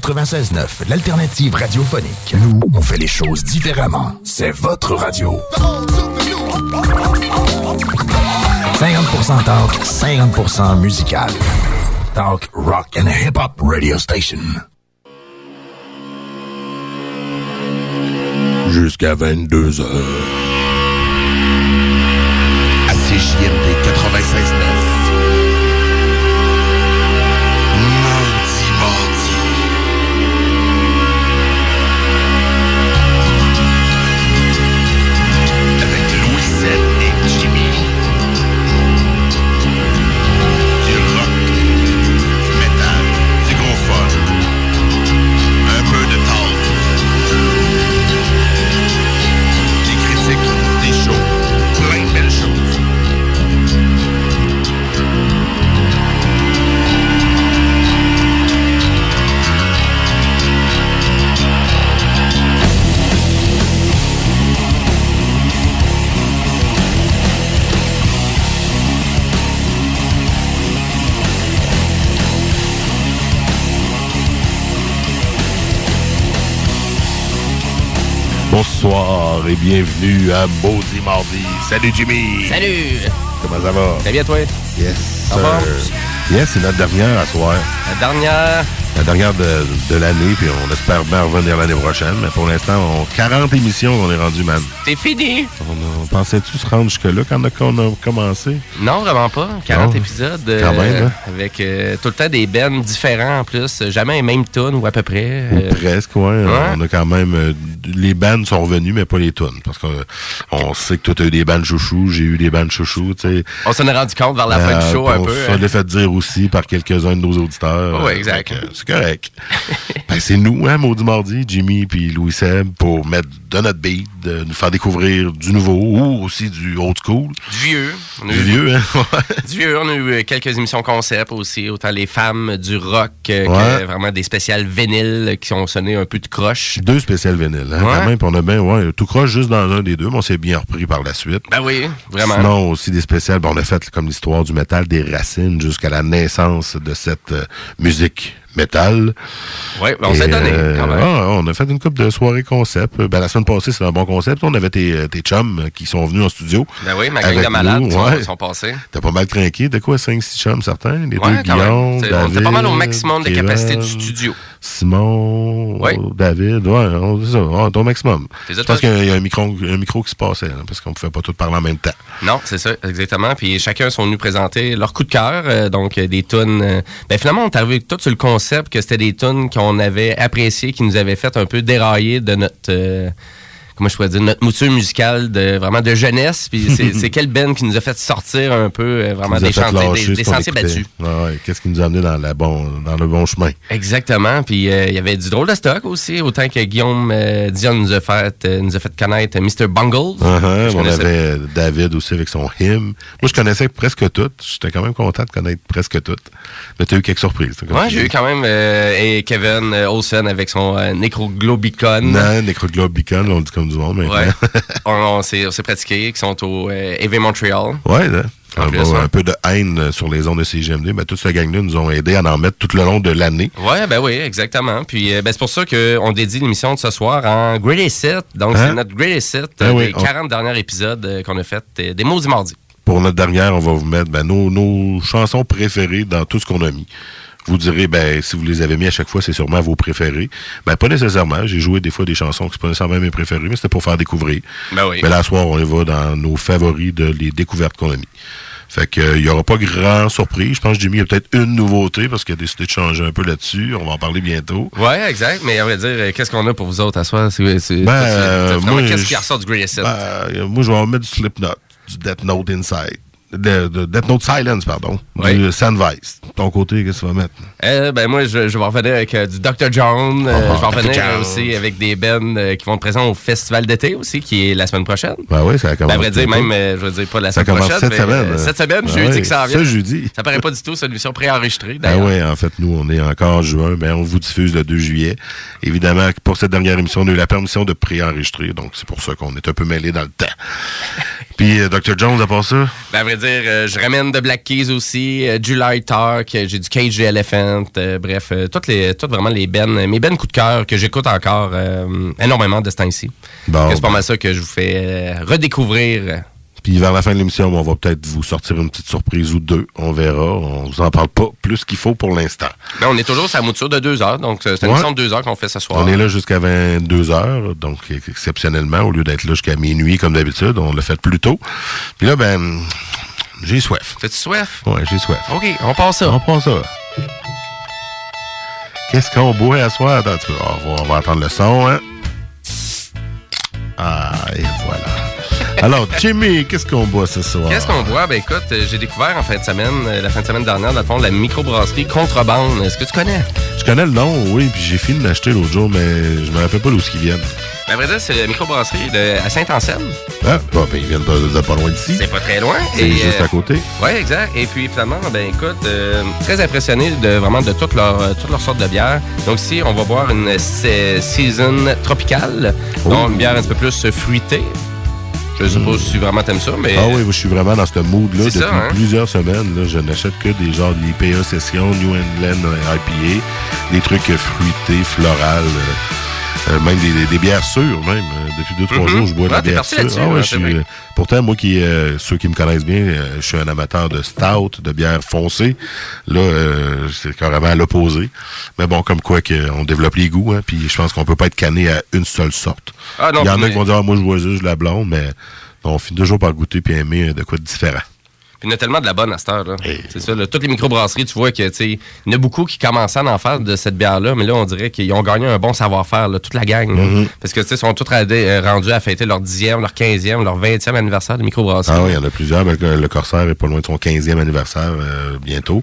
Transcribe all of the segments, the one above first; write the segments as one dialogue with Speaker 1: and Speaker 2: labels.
Speaker 1: 96.9, l'alternative radiophonique. Nous, on fait les choses différemment. C'est votre radio. 50% talk, 50% musical. Talk, rock and hip-hop radio station.
Speaker 2: Jusqu'à 22 heures. À CJMD 96.9. Bonsoir et bienvenue à Maudit Mardi. Salut Jimmy!
Speaker 3: Salut!
Speaker 2: Comment ça va?
Speaker 3: Très bien, toi?
Speaker 2: Yes,
Speaker 3: Ça
Speaker 2: sir.
Speaker 3: va?
Speaker 2: Yes, c'est notre dernière à soir.
Speaker 3: La dernière.
Speaker 2: La dernière de, de l'année, puis on espère bien revenir l'année prochaine. Mais pour l'instant, on 40 émissions on est rendu, man.
Speaker 3: C'est fini!
Speaker 2: On, on pensait-tu se rendre jusque-là quand on a, commencé?
Speaker 3: Non, vraiment pas. 40
Speaker 2: Non.
Speaker 3: épisodes.
Speaker 2: Quand même, hein?
Speaker 3: Avec euh, tout le temps des bands différents en plus. Jamais les mêmes tunes ou à peu près. Euh,
Speaker 2: Ou presque, ouais. On a quand même... euh, les bandes sont revenues, mais pas les tunes. Parce qu'on sait que toi, as eu des bandes chouchous, j'ai eu des bandes chouchous, tu sais.
Speaker 3: on s'en est rendu compte vers la fin du
Speaker 2: Euh,
Speaker 3: show un
Speaker 2: on
Speaker 3: peu.
Speaker 2: s'en
Speaker 3: hein.
Speaker 2: est fait dire aussi par quelques-uns de nos auditeurs. Euh,
Speaker 3: exact.
Speaker 2: C'est correct. Ben, c'est nous, hein, Maudit Mardi, Jimmy puis Louis Seb, pour mettre de notre beat, de nous faire découvrir du nouveau ou aussi du old school.
Speaker 3: Du vieux.
Speaker 2: Du
Speaker 3: eu-
Speaker 2: vieux, hein?
Speaker 3: Du vieux, on a eu euh, quelques émissions concept aussi, autant les femmes du rock euh,
Speaker 2: Ouais.
Speaker 3: que vraiment des spéciales vinyles qui ont sonné un peu de croche.
Speaker 2: Deux spéciales vinyles, hein,
Speaker 3: Ouais.
Speaker 2: quand même. puis on a bien, ouais, tout croche juste dans un des deux, mais on s'est bien repris par la suite.
Speaker 3: Ben oui, vraiment.
Speaker 2: Sinon, aussi des spéciales, ben, on a fait comme l'histoire du métal, des racines jusqu'à la naissance de cette euh, musique métal.
Speaker 3: Ben on s'est donné
Speaker 2: euh,
Speaker 3: quand même.
Speaker 2: ah, on a fait une couple de soirées concept. Ben, la semaine passée, c'était un bon concept. On avait tes, euh, tes chums qui sont venus en studio.
Speaker 3: Ben oui, ma gang de malades
Speaker 2: nous,
Speaker 3: sont,
Speaker 2: ouais.
Speaker 3: sont passés.
Speaker 2: T'as pas mal trinqué. T'as quoi, 5-6 chums certains? Les
Speaker 3: Ouais,
Speaker 2: deux
Speaker 3: quand même.
Speaker 2: Guillaume,
Speaker 3: C'est- On était pas mal au maximum de
Speaker 2: Kevin,
Speaker 3: capacité du studio.
Speaker 2: Simon,
Speaker 3: Ouais.
Speaker 2: David, ouais, on- ça, ton maximum. Je pense qu'il y a- un micro, un micro qui se passait, là, parce qu'on pouvait pas tous parler en même temps.
Speaker 3: Non, c'est ça, exactement. Puis chacun sont venus présenter leur coup de cœur, euh, donc euh, des tunes. euh, ben finalement, on est arrivé tout sur le concept que c'était des tunes qu'on avait appréciées, qui nous avaient fait un peu dérailler de notre. euh, Comment je pourrais dire, notre mouture musicale de vraiment de jeunesse. Puis c'est quel band qui nous a fait sortir un peu euh, vraiment des, chantiers, des, sentiers
Speaker 2: écoutait.
Speaker 3: battus.
Speaker 2: Ouais, ouais. Qu'est-ce qui nous a amené dans, la bon, dans le bon chemin?
Speaker 3: Exactement. Puis euh, il y avait du drôle de stock aussi, autant que Guillaume euh, Dion nous a fait nous a fait connaître Mr. Bungles.
Speaker 2: Uh-huh,
Speaker 3: Je
Speaker 2: on avait David aussi avec son hymne. Moi, je connaissais presque toutes. J'étais quand même content de connaître presque toutes. Mais tu as eu quelques surprises.
Speaker 3: Ouais, j'ai eu quand même et Kevin Olsen avec son Necroglobicon.
Speaker 2: Non, Necroglobe Beacon, on dit comme du monde maintenant.
Speaker 3: Ouais. on on s'est pratiqué, qui sont au euh, EV Montreal.
Speaker 2: Ouais, là.
Speaker 3: En
Speaker 2: Un,
Speaker 3: plus,
Speaker 2: bon,
Speaker 3: ouais.
Speaker 2: un peu de haine euh, sur les ondes de CGMD. Ben, toute cette gang-là nous ont aidé à en mettre tout le long de l'année.
Speaker 3: Ouais, ben oui, exactement. Puis euh, ben, c'est pour ça qu'on dédie l'émission de ce soir en Greatest Set. Donc
Speaker 2: Hein?
Speaker 3: c'est notre Greatest Set
Speaker 2: oui,
Speaker 3: des
Speaker 2: on-
Speaker 3: 40 derniers épisodes qu'on a fait des Maudits Mardis.
Speaker 2: Pour notre dernière, on va vous mettre ben, nos, nos chansons préférées dans tout ce qu'on a mis. Vous direz, ben, si vous les avez mis à chaque fois, c'est sûrement vos préférés. Ben, pas nécessairement. J'ai joué des fois des chansons qui sont pas nécessairement mes préférées, mais c'était pour faire découvrir.
Speaker 3: Ben oui.
Speaker 2: Mais là, ce soir, on y va dans nos favoris de les découvertes qu'on a mis. Fait que, euh, il y aura pas grand surprise. Je pense que Jimmy a peut-être une nouveauté parce qu'il a décidé de changer un peu là-dessus. On va en parler bientôt.
Speaker 3: Ouais, exact. Mais on va dire, euh, qu'est-ce qu'on a pour vous autres à soir? C'est, c'est-
Speaker 2: Ben, euh,
Speaker 3: qu'est-ce qui ressort du Greatest Set?
Speaker 2: Ben, euh, moi, je vais en mettre du Slipknot, du Death Note Inside. De, de Death Note Silence, pardon.
Speaker 3: Oui.
Speaker 2: Du Sandvice. Ton côté, qu'est-ce que tu vas mettre?
Speaker 3: Euh, ben moi, je, je vais revenir avec euh, du Dr. John. Euh,
Speaker 2: Oh,
Speaker 3: je vais revenir aussi avec des bands euh, qui vont être présents au Festival d'été aussi, qui est la semaine prochaine.
Speaker 2: Ben oui, ça a
Speaker 3: Ben, à vrai dire, même, je veux dire, pas la
Speaker 2: Ça
Speaker 3: semaine
Speaker 2: commence
Speaker 3: prochaine.
Speaker 2: cette
Speaker 3: mais,
Speaker 2: semaine.
Speaker 3: Cette semaine,
Speaker 2: Ben
Speaker 3: jeudi
Speaker 2: oui,
Speaker 3: que ça vient.
Speaker 2: ce jeudi.
Speaker 3: Ça paraît pas du tout, c'est une émission préenregistrée,
Speaker 2: Ben oui, en fait, nous, on est encore en juin, mais on vous diffuse le 2 juillet. Évidemment, pour cette dernière émission, on a eu la permission de préenregistrer, donc c'est pour ça qu'on est un peu mêlé dans le temps. Puis euh, Dr. Jones, à part ça?
Speaker 3: Ben, à vrai dire, euh, je ramène de Black Keys aussi, euh, July Talk, j'ai du Cage the Elephant, euh, bref, euh, toutes les, toutes vraiment les bennes, mes bennes coup de cœur que j'écoute encore euh, énormément de ce temps-ci.
Speaker 2: Bon,
Speaker 3: c'est pas
Speaker 2: ben.
Speaker 3: mal ça que je vous fais euh, redécouvrir.
Speaker 2: Puis vers la fin de l'émission, on va peut-être vous sortir une petite surprise ou deux. On verra. On vous en parle pas plus qu'il faut pour l'instant.
Speaker 3: Ben, on est toujours sur la mouture de deux heures, donc c'est une
Speaker 2: Ouais.
Speaker 3: émission de deux heures qu'on fait ce soir.
Speaker 2: On est là jusqu'à 22 heures, donc exceptionnellement, au lieu d'être là jusqu'à minuit comme d'habitude, on l'a fait plus tôt. Puis là, ben, j'ai soif.
Speaker 3: T'as-tu soif?
Speaker 2: Ouais, j'ai soif.
Speaker 3: OK, on passe ça.
Speaker 2: On prend ça. Qu'est-ce qu'on boit à soir? Attends, peu. on, va, on va entendre le son, hein? Ah, et voilà. Alors, Jimmy, qu'est-ce qu'on boit ce soir?
Speaker 3: Qu'est-ce qu'on boit? Ben écoute, euh, j'ai découvert en fin de semaine, euh, la fin de semaine dernière, dans le fond, la microbrasserie Contrebande. Est-ce que tu connais?
Speaker 2: Je connais le nom, oui, puis j'ai fini de l'acheter l'autre jour, mais je me rappelle pas d'où ils viennent.
Speaker 3: Ben, à vrai dire, c'est la microbrasserie de, à Saint-Anselme.
Speaker 2: Ah, bon, ben, ils viennent pas, de pas loin d'ici.
Speaker 3: C'est pas très loin.
Speaker 2: C'est
Speaker 3: Et,
Speaker 2: juste
Speaker 3: euh,
Speaker 2: à côté.
Speaker 3: Oui, exact. Et puis finalement, ben écoute, euh, très impressionné de vraiment de toutes leurs euh, toutes leurs sortes de bières. Donc ici, on va boire une euh, season tropicale,
Speaker 2: Oh.
Speaker 3: donc une bière un petit peu plus euh, fruitée. Je sais pas si vraiment t'aimes ça, mais
Speaker 2: Ah oui, je suis vraiment dans ce mood-là depuis
Speaker 3: ça, hein?
Speaker 2: plusieurs semaines. Là, je n'achète que des genres d'IPA Session, New England IPA, des trucs fruités, florales, euh, euh, même des, des- des bières sûres, même. Euh, depuis deux, trois
Speaker 3: Mhm.
Speaker 2: jours, je bois de
Speaker 3: Ah,
Speaker 2: la bière sûre. Ah ouais, je suis, euh, pourtant, moi, qui, euh, ceux qui me connaissent bien, euh, je suis un amateur de stout, de bière foncée. Là, euh, c'est carrément à l'opposé. Mais bon, comme quoi que on développe les goûts, hein, puis je pense qu'on peut pas être canné à une seule sorte.
Speaker 3: Ah non,
Speaker 2: Il y en a qui vont dire, ah, moi, je bois juste la blonde, mais on finit toujours par goûter puis aimer de quoi de différent.
Speaker 3: Il y en a tellement de la bonne à cette heure. là.
Speaker 2: Et-
Speaker 3: C'est ça. là. toutes les microbrasseries, tu vois que il y en a beaucoup qui commençaient à en faire de cette bière-là, mais là, on dirait qu'ils ont gagné un bon savoir-faire, là, toute la gang. là.
Speaker 2: Mm-hmm.
Speaker 3: Parce que tu sais, ils sont tous radés- euh, rendus à fêter leur 10e, leur 15e, leur 20e anniversaire de microbrasserie.
Speaker 2: Ah oui, il y en a plusieurs. Le Corsaire est pas loin de son 15e anniversaire euh, bientôt.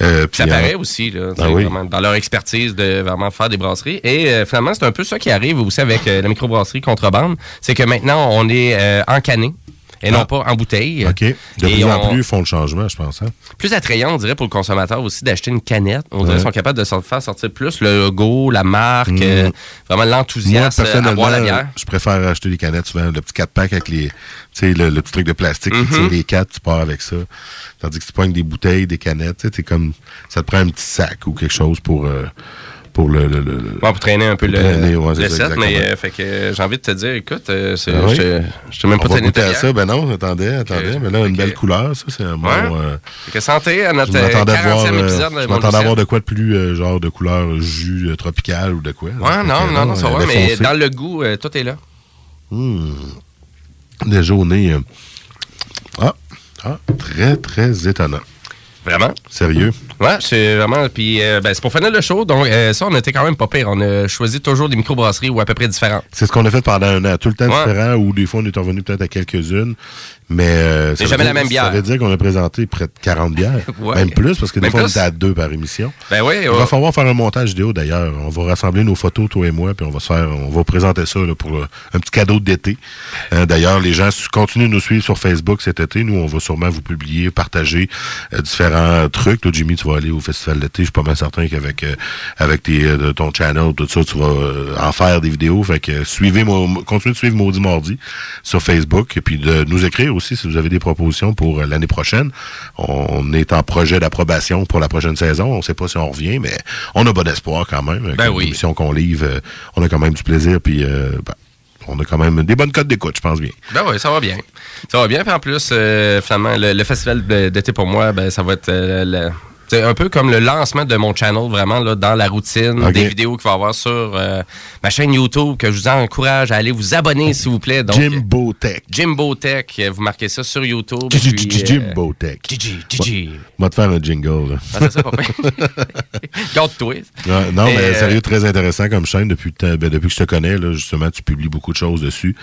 Speaker 2: Euh,
Speaker 3: ça paraît aussi, là,
Speaker 2: Ah
Speaker 3: sais,
Speaker 2: oui.
Speaker 3: vraiment, dans leur expertise de vraiment faire des brasseries. Et euh, finalement, c'est un peu ça qui arrive aussi avec la microbrasserie Contrebande. C'est que maintenant, on est en canné et non
Speaker 2: Ah.
Speaker 3: pas en bouteille.
Speaker 2: OK. De
Speaker 3: Et
Speaker 2: plus en plus, ils font le changement, je pense. Hein?
Speaker 3: plus attrayant, on dirait, pour le consommateur aussi, d'acheter une canette. On dirait
Speaker 2: Ouais.
Speaker 3: qu'ils sont capables de s'en faire sortir plus le logo, la marque, euh, vraiment
Speaker 2: Moi,
Speaker 3: l'enthousiasme à
Speaker 2: personnellement,
Speaker 3: boire la bière.
Speaker 2: je préfère acheter des canettes souvent, le petit 4-pack avec les, tu sais, le, le petit truc de plastique qui
Speaker 3: Mhm.
Speaker 2: tire les quatre, tu pars avec ça. Tandis que tu prends des bouteilles, des canettes, t'es comme, ça te prend un petit sac ou quelque chose pour, euh, pour le, le, le-
Speaker 3: Ouais, pour traîner un peu le,
Speaker 2: traîner, ouais,
Speaker 3: le set, mais euh, fait que euh, j'ai envie de te dire, écoute, euh, c'est-
Speaker 2: Ah oui?
Speaker 3: je je t'ai même pas ta
Speaker 2: à ça. Ben non, attendez, attendez. Mais là, une belle couleur, ça, c'est un bon... Euh,
Speaker 3: Fait que santé à notre
Speaker 2: je m'attendais à
Speaker 3: 40e
Speaker 2: voir,
Speaker 3: épisode de
Speaker 2: je m'attendais à voir de quoi de plus, genre de couleur jus tropical ou de quoi.
Speaker 3: Ouais, non, non, non, ça va, mais dans le goût, tout est là.
Speaker 2: Hmm. Déjà au nez. Ah, ah, très, très étonnant.
Speaker 3: Vraiment?
Speaker 2: Sérieux?
Speaker 3: Ouais, c'est vraiment. Puis, euh, ben, c'est pour finir le show. Donc, euh, ça, on était quand même pas pire. On a choisi toujours des microbrasseries ou à peu près différentes.
Speaker 2: C'est ce qu'on a fait pendant un an. Tout le temps
Speaker 3: Ouais.
Speaker 2: différent, ou des fois, on est revenu peut-être à quelques-unes. Mais. euh, veut
Speaker 3: jamais
Speaker 2: dire-
Speaker 3: la même bière.
Speaker 2: Ça veut dire qu'on a présenté près de 40 bières.
Speaker 3: Ouais.
Speaker 2: Même plus, parce que des fois, on était à deux par émission.
Speaker 3: Ben oui,
Speaker 2: Il va falloir faire un montage vidéo d'ailleurs. On va rassembler nos photos, toi et moi, puis on va se faire, on va présenter ça là, pour euh, un petit cadeau d'été. Hein, d'ailleurs, les gens continuent de nous suivre sur Facebook cet été. Nous, on va sûrement vous publier, partager euh, différents trucs. Toi, Jimmy, tu vas aller au festival d'été. Je suis pas mal certain qu'avec euh, avec tes, euh, ton channel, tout ça, tu vas euh, en faire des vidéos. Fait que euh, suivez, continuez de suivre Maudit Mardi sur Facebook et puis de nous écrire aussi si vous avez des propositions pour euh, l'année prochaine. On est en projet d'approbation pour la prochaine saison. On sait pas si on revient, mais on a bon espoir quand même.
Speaker 3: Ben
Speaker 2: Comme
Speaker 3: oui.
Speaker 2: émission qu'on livre, euh, on a quand même du plaisir puis euh, ben, on a quand même des bonnes cotes d'écoute, je pense bien.
Speaker 3: Ben oui, ça va bien. Ça va bien. Puis en plus, euh, finalement, le, le festival d'été pour moi, ben, ça va être euh, le- c'est un peu comme le lancement de mon channel, vraiment, là, dans la routine, des vidéos qu'il va y avoir sur euh, ma chaîne YouTube, que je vous encourage à aller vous abonner, s'il vous plaît. Donc,
Speaker 2: Jimbo Tech.
Speaker 3: Jimbo Tech, euh, vous marquez ça sur YouTube. euh,
Speaker 2: Jimbo Tech.
Speaker 3: Gigi,
Speaker 2: va te faire un jingle.
Speaker 3: Ah, c'est ça, papa. Garde-toi.
Speaker 2: Non, mais sérieux, très intéressant comme chaîne. Depuis, ben, depuis que je te connais, justement, tu publies beaucoup de choses dessus.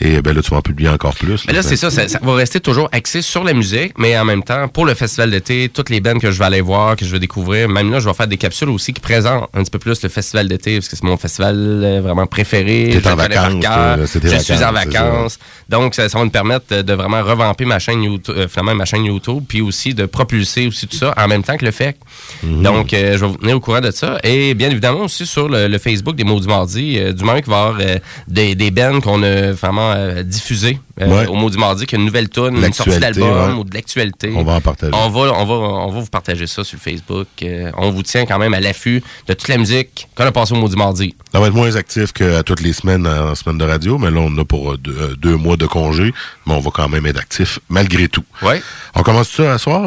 Speaker 2: Et ben là, tu vas en publier encore plus.
Speaker 3: Mais là, c'est ça, ça, va rester toujours axé sur la musique, mais en même temps, pour le festival d'été, toutes les bands que je vais aller voir, que je vais découvrir, même là, je vais faire des capsules aussi qui présentent un petit peu plus le festival d'été, parce que c'est mon festival euh, vraiment préféré.
Speaker 2: T'es en vacances,
Speaker 3: Je suis en
Speaker 2: vacances,
Speaker 3: vacances. Donc, ça, ça va me permettre de, de vraiment revamper ma chaîne YouTube, euh, finalement, ma chaîne YouTube, puis aussi de propulser aussi tout ça en même temps que le FEC.
Speaker 2: Mhm.
Speaker 3: Donc, euh, je vais vous tenir au courant de ça. Et bien évidemment aussi sur le, le Facebook des Mots du Mardi, du moment qu'il va y avoir des, des bands qu'on a vraiment diffusés euh, au mot du mardi qu'il y a une nouvelle tune, une sortie d'album ou de l'actualité.
Speaker 2: On va en partager.
Speaker 3: On va, on va, on va vous partager ça sur Facebook. Euh, on vous tient quand même à l'affût de toute la musique qu'on a passée au mot du mardi.
Speaker 2: Ça va être moins actif qu'à toutes les semaines en semaine de radio, mais là, on a pour deux, mois de congé, mais on va quand même être actif malgré tout.
Speaker 3: Ouais.
Speaker 2: On commence ça à soir.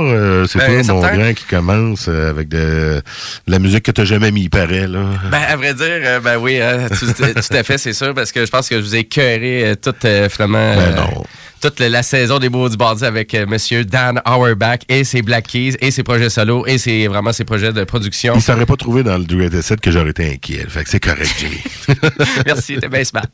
Speaker 2: c'est ben, toi, mon grand, qui commence avec de, la musique que tu n'as jamais mis, il paraît. Là.
Speaker 3: Ben, à vrai dire, ben oui, hein, tout, tout, à fait, c'est sûr, parce que je pense que je vous ai cœuré toute, finalement...
Speaker 2: Ben non
Speaker 3: toute la saison des Beaux du Bardi avec M. Euh, Monsieur Dan Auerbach et ses Black Keys et ses projets solo et ses, vraiment ses projets de production.
Speaker 2: Il s'aurait pas trouvé dans le Duet 7 que j'aurais été inquiet. Fait que c'est correct, Jimmy.
Speaker 3: Merci, t'es bien smart.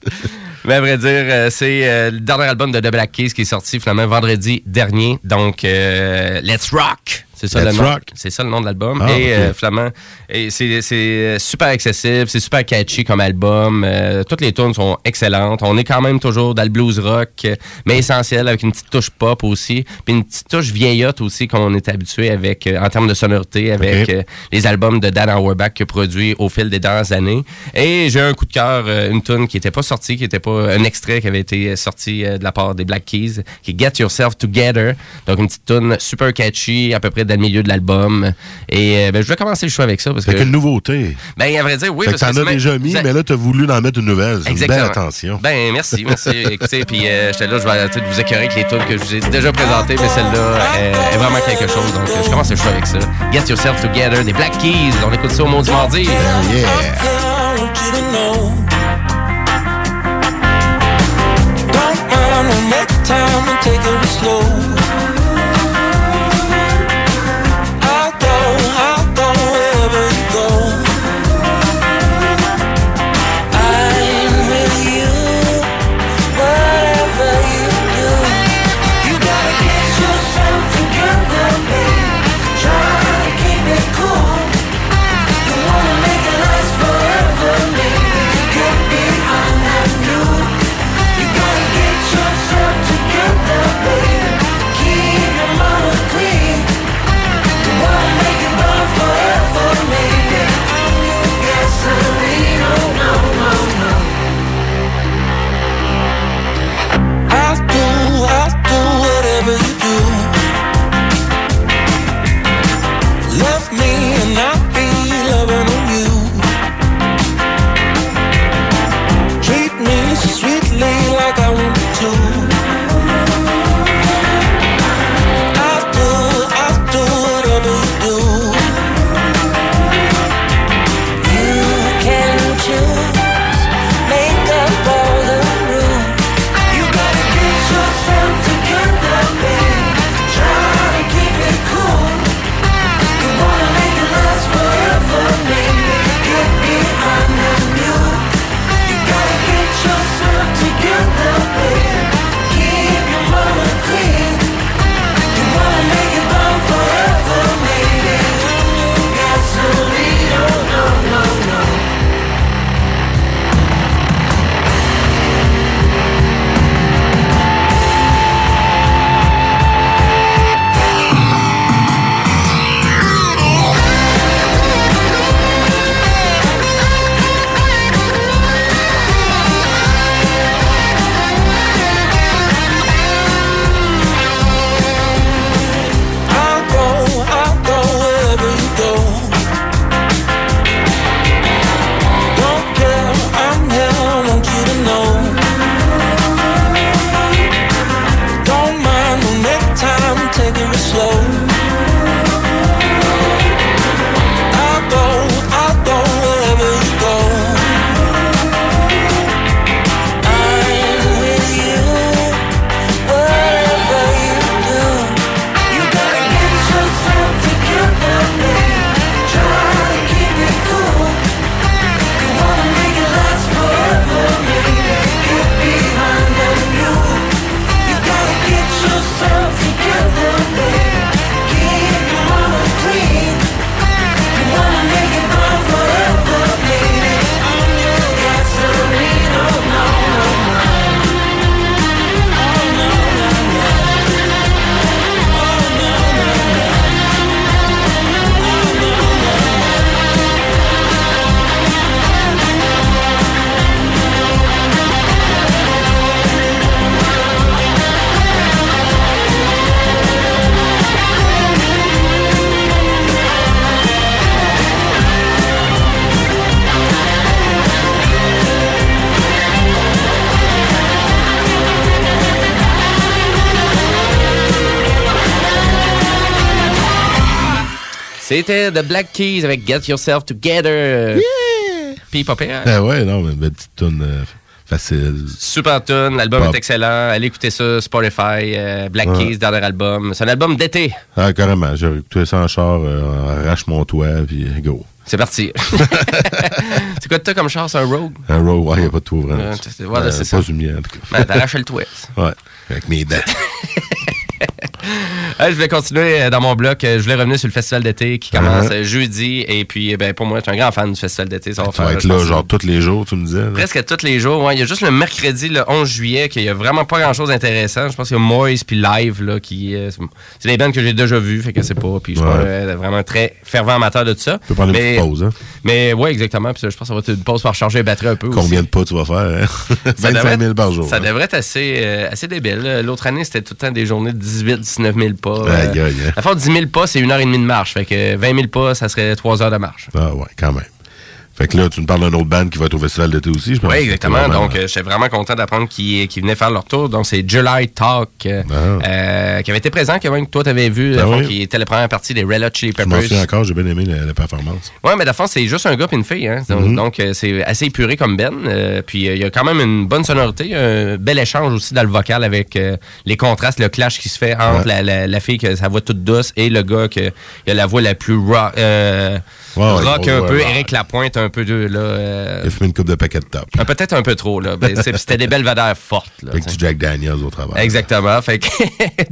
Speaker 3: Mais à vrai dire, euh, c'est euh, le dernier album de The Black Keys qui est sorti finalement vendredi dernier. Donc, Let's Rock! C'est ça, le nom. C'est ça le nom de l'album. Ah, et euh, Flamand, et c'est super accessible, c'est super catchy comme album. Euh, toutes les tunes sont excellentes. On est quand même toujours dans le blues rock, mais essentiel avec une petite touche pop aussi, puis une petite touche vieillotte aussi qu'on est habitué avec euh, en termes de sonorité avec les albums de Dan Auerbach que produit au fil des dernières années. Et j'ai un coup de cœur, une tune qui n'était pas sortie, qui n'était pas un extrait qui avait été sorti de la part des Black Keys, qui est Get Yourself Together. Donc une petite tune super catchy, à peu près dans le milieu de l'album. Et euh, ben, je vais commencer le choix avec ça. Parce que,
Speaker 2: quelle nouveauté.
Speaker 3: Ben, à vrai dire, oui.
Speaker 2: Fait parce que t'en as déjà mis, mais là, t'as voulu en mettre une nouvelle. C'est une belle attention.
Speaker 3: Ben, merci, merci. Écoutez, puis euh, j'étais là, je vais vous écœurer avec les tunes que je vous ai déjà présentées, mais celle-là est, vraiment quelque chose. Donc, je commence le choix avec ça. Get Yourself Together, des Black Keys. On écoute ça au monde du mardi.
Speaker 2: yeah. time and take it slow.
Speaker 3: C'était The Black Keys avec Get Yourself Together. Yeah! Puis pas pire.
Speaker 2: Ah ouais, non, mais une belle petite tune euh, facile.
Speaker 3: Super tune, l'album est excellent. Allez écouter ça, Spotify, euh, Black
Speaker 2: Ouais.
Speaker 3: Keys, dernier album. C'est un album d'été.
Speaker 2: Ah, carrément. J'ai écouté ça en char, euh, arrache mon toit, puis go.
Speaker 3: C'est parti. c'est quoi t'as comme char, c'est un Rogue?
Speaker 2: Un row, ouais, il n'y a pas de toit vraiment.
Speaker 3: Ouais, c'est- c'est
Speaker 2: pas humiliant, en tout cas.
Speaker 3: Ben, T'arraches le toit.
Speaker 2: Ouais, avec mes dents.
Speaker 3: Je voulais continuer euh, dans mon bloc. Euh, Je voulais revenir sur le festival d'été qui commence
Speaker 2: Uh-huh.
Speaker 3: euh, jeudi. Et puis, ben, pour moi, je suis un grand fan du festival d'été. Ça va
Speaker 2: tu
Speaker 3: faire,
Speaker 2: vas être là,
Speaker 3: pense,
Speaker 2: genre, tous les jours, tu me disais. là.
Speaker 3: Presque tous les jours. Ouais, il y a juste le mercredi, le 11 juillet, qu'il y a vraiment pas grand chose d'intéressant. Je pense qu'il y a Moise puis Live, là, qui. c'est des bandes que j'ai déjà vues, fait que c'est pas. Puis je suis
Speaker 2: Ouais.
Speaker 3: vraiment très fervent amateur de tout ça.
Speaker 2: Tu peux prendre une
Speaker 3: mais,
Speaker 2: petite pause, hein?
Speaker 3: mais ouais, exactement. Puis je pense que ça va être une pause pour recharger les batteries un peu.
Speaker 2: Combien
Speaker 3: aussi.
Speaker 2: de pas tu vas faire, hein?
Speaker 3: Ça
Speaker 2: 25 000 par jour.
Speaker 3: Ça
Speaker 2: hein?
Speaker 3: devrait être assez, euh, assez débile. L'autre année, c'était tout le temps des journées de 18 19 000 pas.
Speaker 2: Aïe, aïe, hein.
Speaker 3: À fond, 10 000 pas, c'est une heure et demie de marche. Fait que 20 000 pas, ça serait 3 heures de marche.
Speaker 2: Ah ouais, quand même. Fait que là, tu me parles d'un autre band qui va être au festival d'été aussi, je pense.
Speaker 3: Oui, exactement. Donc, euh, j'étais vraiment content d'apprendre qu'ils venaient faire leur tour. Donc, c'est July Talk, euh,
Speaker 2: Ah.
Speaker 3: euh, qui avait été présent, que toi, t'avais vu,
Speaker 2: Ah
Speaker 3: dans le fond,
Speaker 2: oui.
Speaker 3: qui était la première partie des Red Hot Chili
Speaker 2: je
Speaker 3: Peppers.
Speaker 2: encore, j'ai bien aimé la, la performance.
Speaker 3: Ouais, mais fond, c'est juste un gars et une fille. Hein. Donc,
Speaker 2: Mhm.
Speaker 3: donc, c'est assez épuré comme Ben. Puis, il y a quand même une bonne sonorité, un bel échange aussi dans le vocal avec les contrastes, le clash qui se fait entre
Speaker 2: Ouais.
Speaker 3: la, la- la fille qui a sa voix toute douce et le gars qui a la voix la plus rock, rock un peu. Eric Lapointe un peu de là. euh,
Speaker 2: Il a fumé une coupe de paquet de top.
Speaker 3: ah, Peut-être un peu trop, là. C'était des belles valeurs fortes, là.
Speaker 2: Avec du Jack Daniels au travail.
Speaker 3: Exactement. Fait que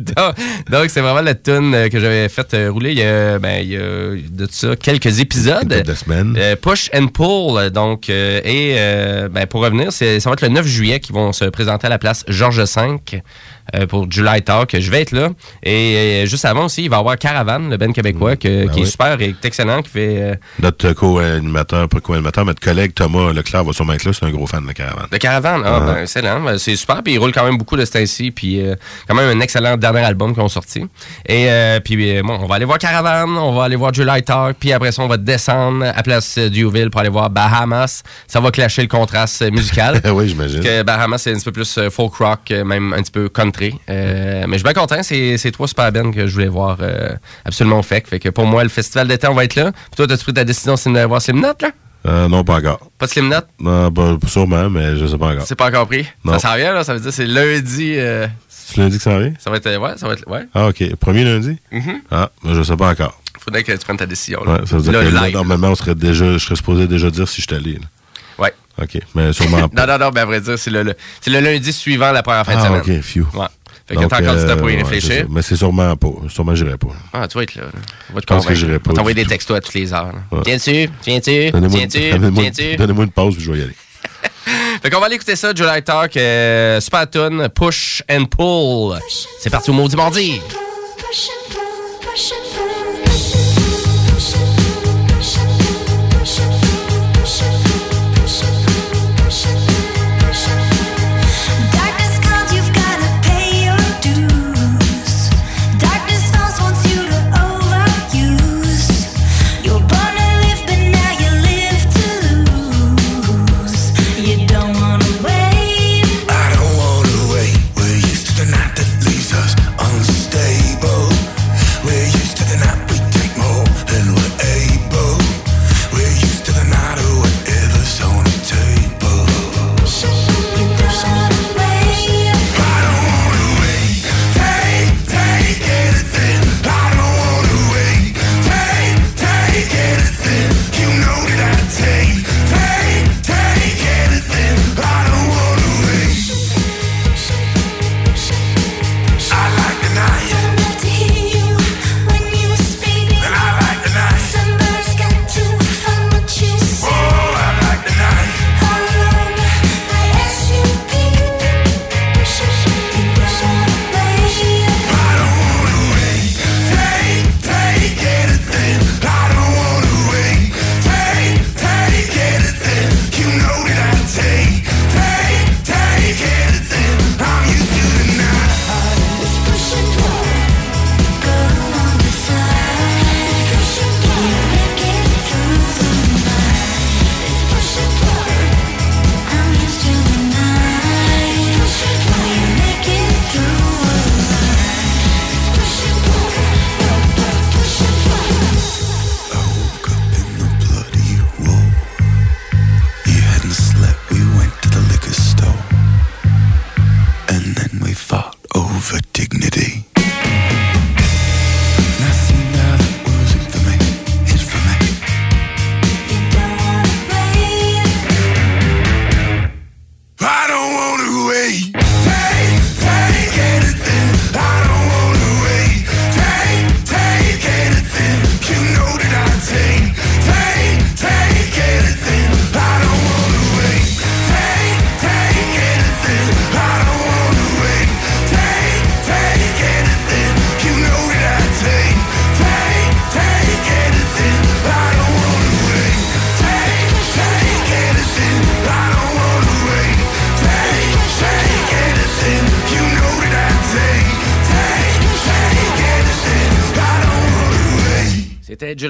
Speaker 3: donc, c'est vraiment la tune euh, que j'avais fait euh, rouler il y a, ben, il y a de ça quelques épisodes.
Speaker 2: de semaines.
Speaker 3: Push and pull, donc, et ben, pour revenir, ça va être le 9 juillet qu'ils vont se présenter à la place Georges V pour July Talk. Je vais être là. Et euh, juste avant aussi, il va y avoir Caravane, le Ben québécois, que-
Speaker 2: Ben
Speaker 3: qui est super et qui est excellent, qui fait euh,
Speaker 2: Notre co-animateur, pas co-animateur, notre collègue Thomas Leclerc va sûrement être là, c'est un gros fan de caravane.
Speaker 3: De Caravane, ah, ben, excellent. Ben, C'est super. Puis il roule quand même beaucoup de ce temps-ci. Puis euh, quand même un excellent dernier album qu'ils ont sorti. Et euh, puis euh, bon, on va aller voir Caravane, on va aller voir July Talk. Puis après ça, on va descendre à Place euh, Diouville pour aller voir Bahamas. Ça va clasher le contraste euh, musical.
Speaker 2: oui, j'imagine.
Speaker 3: que Bahamas, c'est un petit peu plus euh, folk rock, euh, même un petit peu country. Euh, mais je suis bien content. C'est c'est trois super bands que je voulais voir euh, absolument fait. Fait que pour moi, le festival d'été, on va être là. Puis toi, t'as-tu pris ta décision c'est d'aller voir Slimnot, là?
Speaker 2: Euh, non, pas encore.
Speaker 3: Pas de Slimnot?
Speaker 2: Non, pas, sûrement, mais je sais pas encore.
Speaker 3: C'est pas encore pris?
Speaker 2: Non.
Speaker 3: Ça s'en vient, là. Ça veut dire que c'est lundi.
Speaker 2: l'as dit que ça arrive?
Speaker 3: ça va être. Ouais, ça va être. Ouais.
Speaker 2: Ah, OK. Premier lundi?
Speaker 3: Mhm.
Speaker 2: Ah, mais je sais pas encore.
Speaker 3: Faudrait que tu prennes ta décision. Là,
Speaker 2: Ouais, ça veut dire
Speaker 3: Là,
Speaker 2: que là, normalement, on serait déjà, je serais supposé déjà dire si je suis allé. là. OK. Mais sûrement pas.
Speaker 3: Non, non, non, ben à vrai dire, c'est le, le- c'est le lundi suivant la première fin de
Speaker 2: ah,
Speaker 3: semaine.
Speaker 2: OK, few.
Speaker 3: Ouais. Fait que
Speaker 2: Donc,
Speaker 3: t'as encore du temps pour y
Speaker 2: ouais,
Speaker 3: réfléchir.
Speaker 2: mais c'est sûrement pas. Sûrement, j'irai pas.
Speaker 3: ah, tu vas être là. On va te
Speaker 2: pense que
Speaker 3: convaincre.
Speaker 2: j'irai
Speaker 3: On t'envoyer des textos à toutes les heures. Viens-tu? Viens-tu?
Speaker 2: Donnez-moi
Speaker 3: Viens-tu?
Speaker 2: donnez-moi-
Speaker 3: Viens-tu?
Speaker 2: donnez-moi une pause puis je vais y aller.
Speaker 3: Fait qu'on va aller écouter ça, July Talk, euh, Super Tune, Push and Pull. C'est parti au Maudit Mardi.
Speaker 4: Push and pull,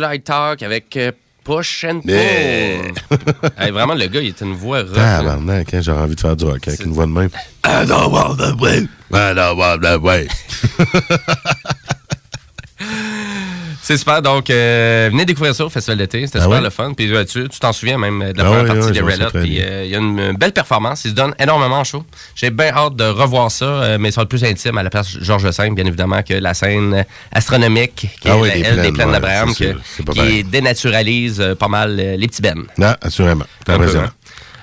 Speaker 3: July Talk avec euh, Push and Pull.
Speaker 2: Yeah.
Speaker 3: Hey, vraiment, le gars, il était une voix rock.
Speaker 2: Ah, maintenant, quand j'ai envie de faire du rock avec une voix de même. I don't want that way. I don't want that way.
Speaker 3: C'est super. Donc, euh, venez découvrir ça au Festival d'été. C'était
Speaker 2: Ah
Speaker 3: super
Speaker 2: ouais?
Speaker 3: le fun. Puis euh, tu t'en souviens même de la
Speaker 2: Ah
Speaker 3: première
Speaker 2: ouais,
Speaker 3: partie
Speaker 2: ouais,
Speaker 3: des Red Puis euh, il y a une, belle performance. Il se donne énormément chaud. J'ai bien hâte de revoir ça, mais ça va être plus intime à la place Georges V, bien évidemment, que la scène astronomique, qui
Speaker 2: Ah
Speaker 3: est
Speaker 2: oui,
Speaker 3: la-
Speaker 2: des
Speaker 3: elle des
Speaker 2: plaines,
Speaker 3: d'Abraham, qui
Speaker 2: pareil.
Speaker 3: dénaturalise pas mal les petits bennes.
Speaker 2: Non, assurément. T'as
Speaker 3: peu,
Speaker 2: raison.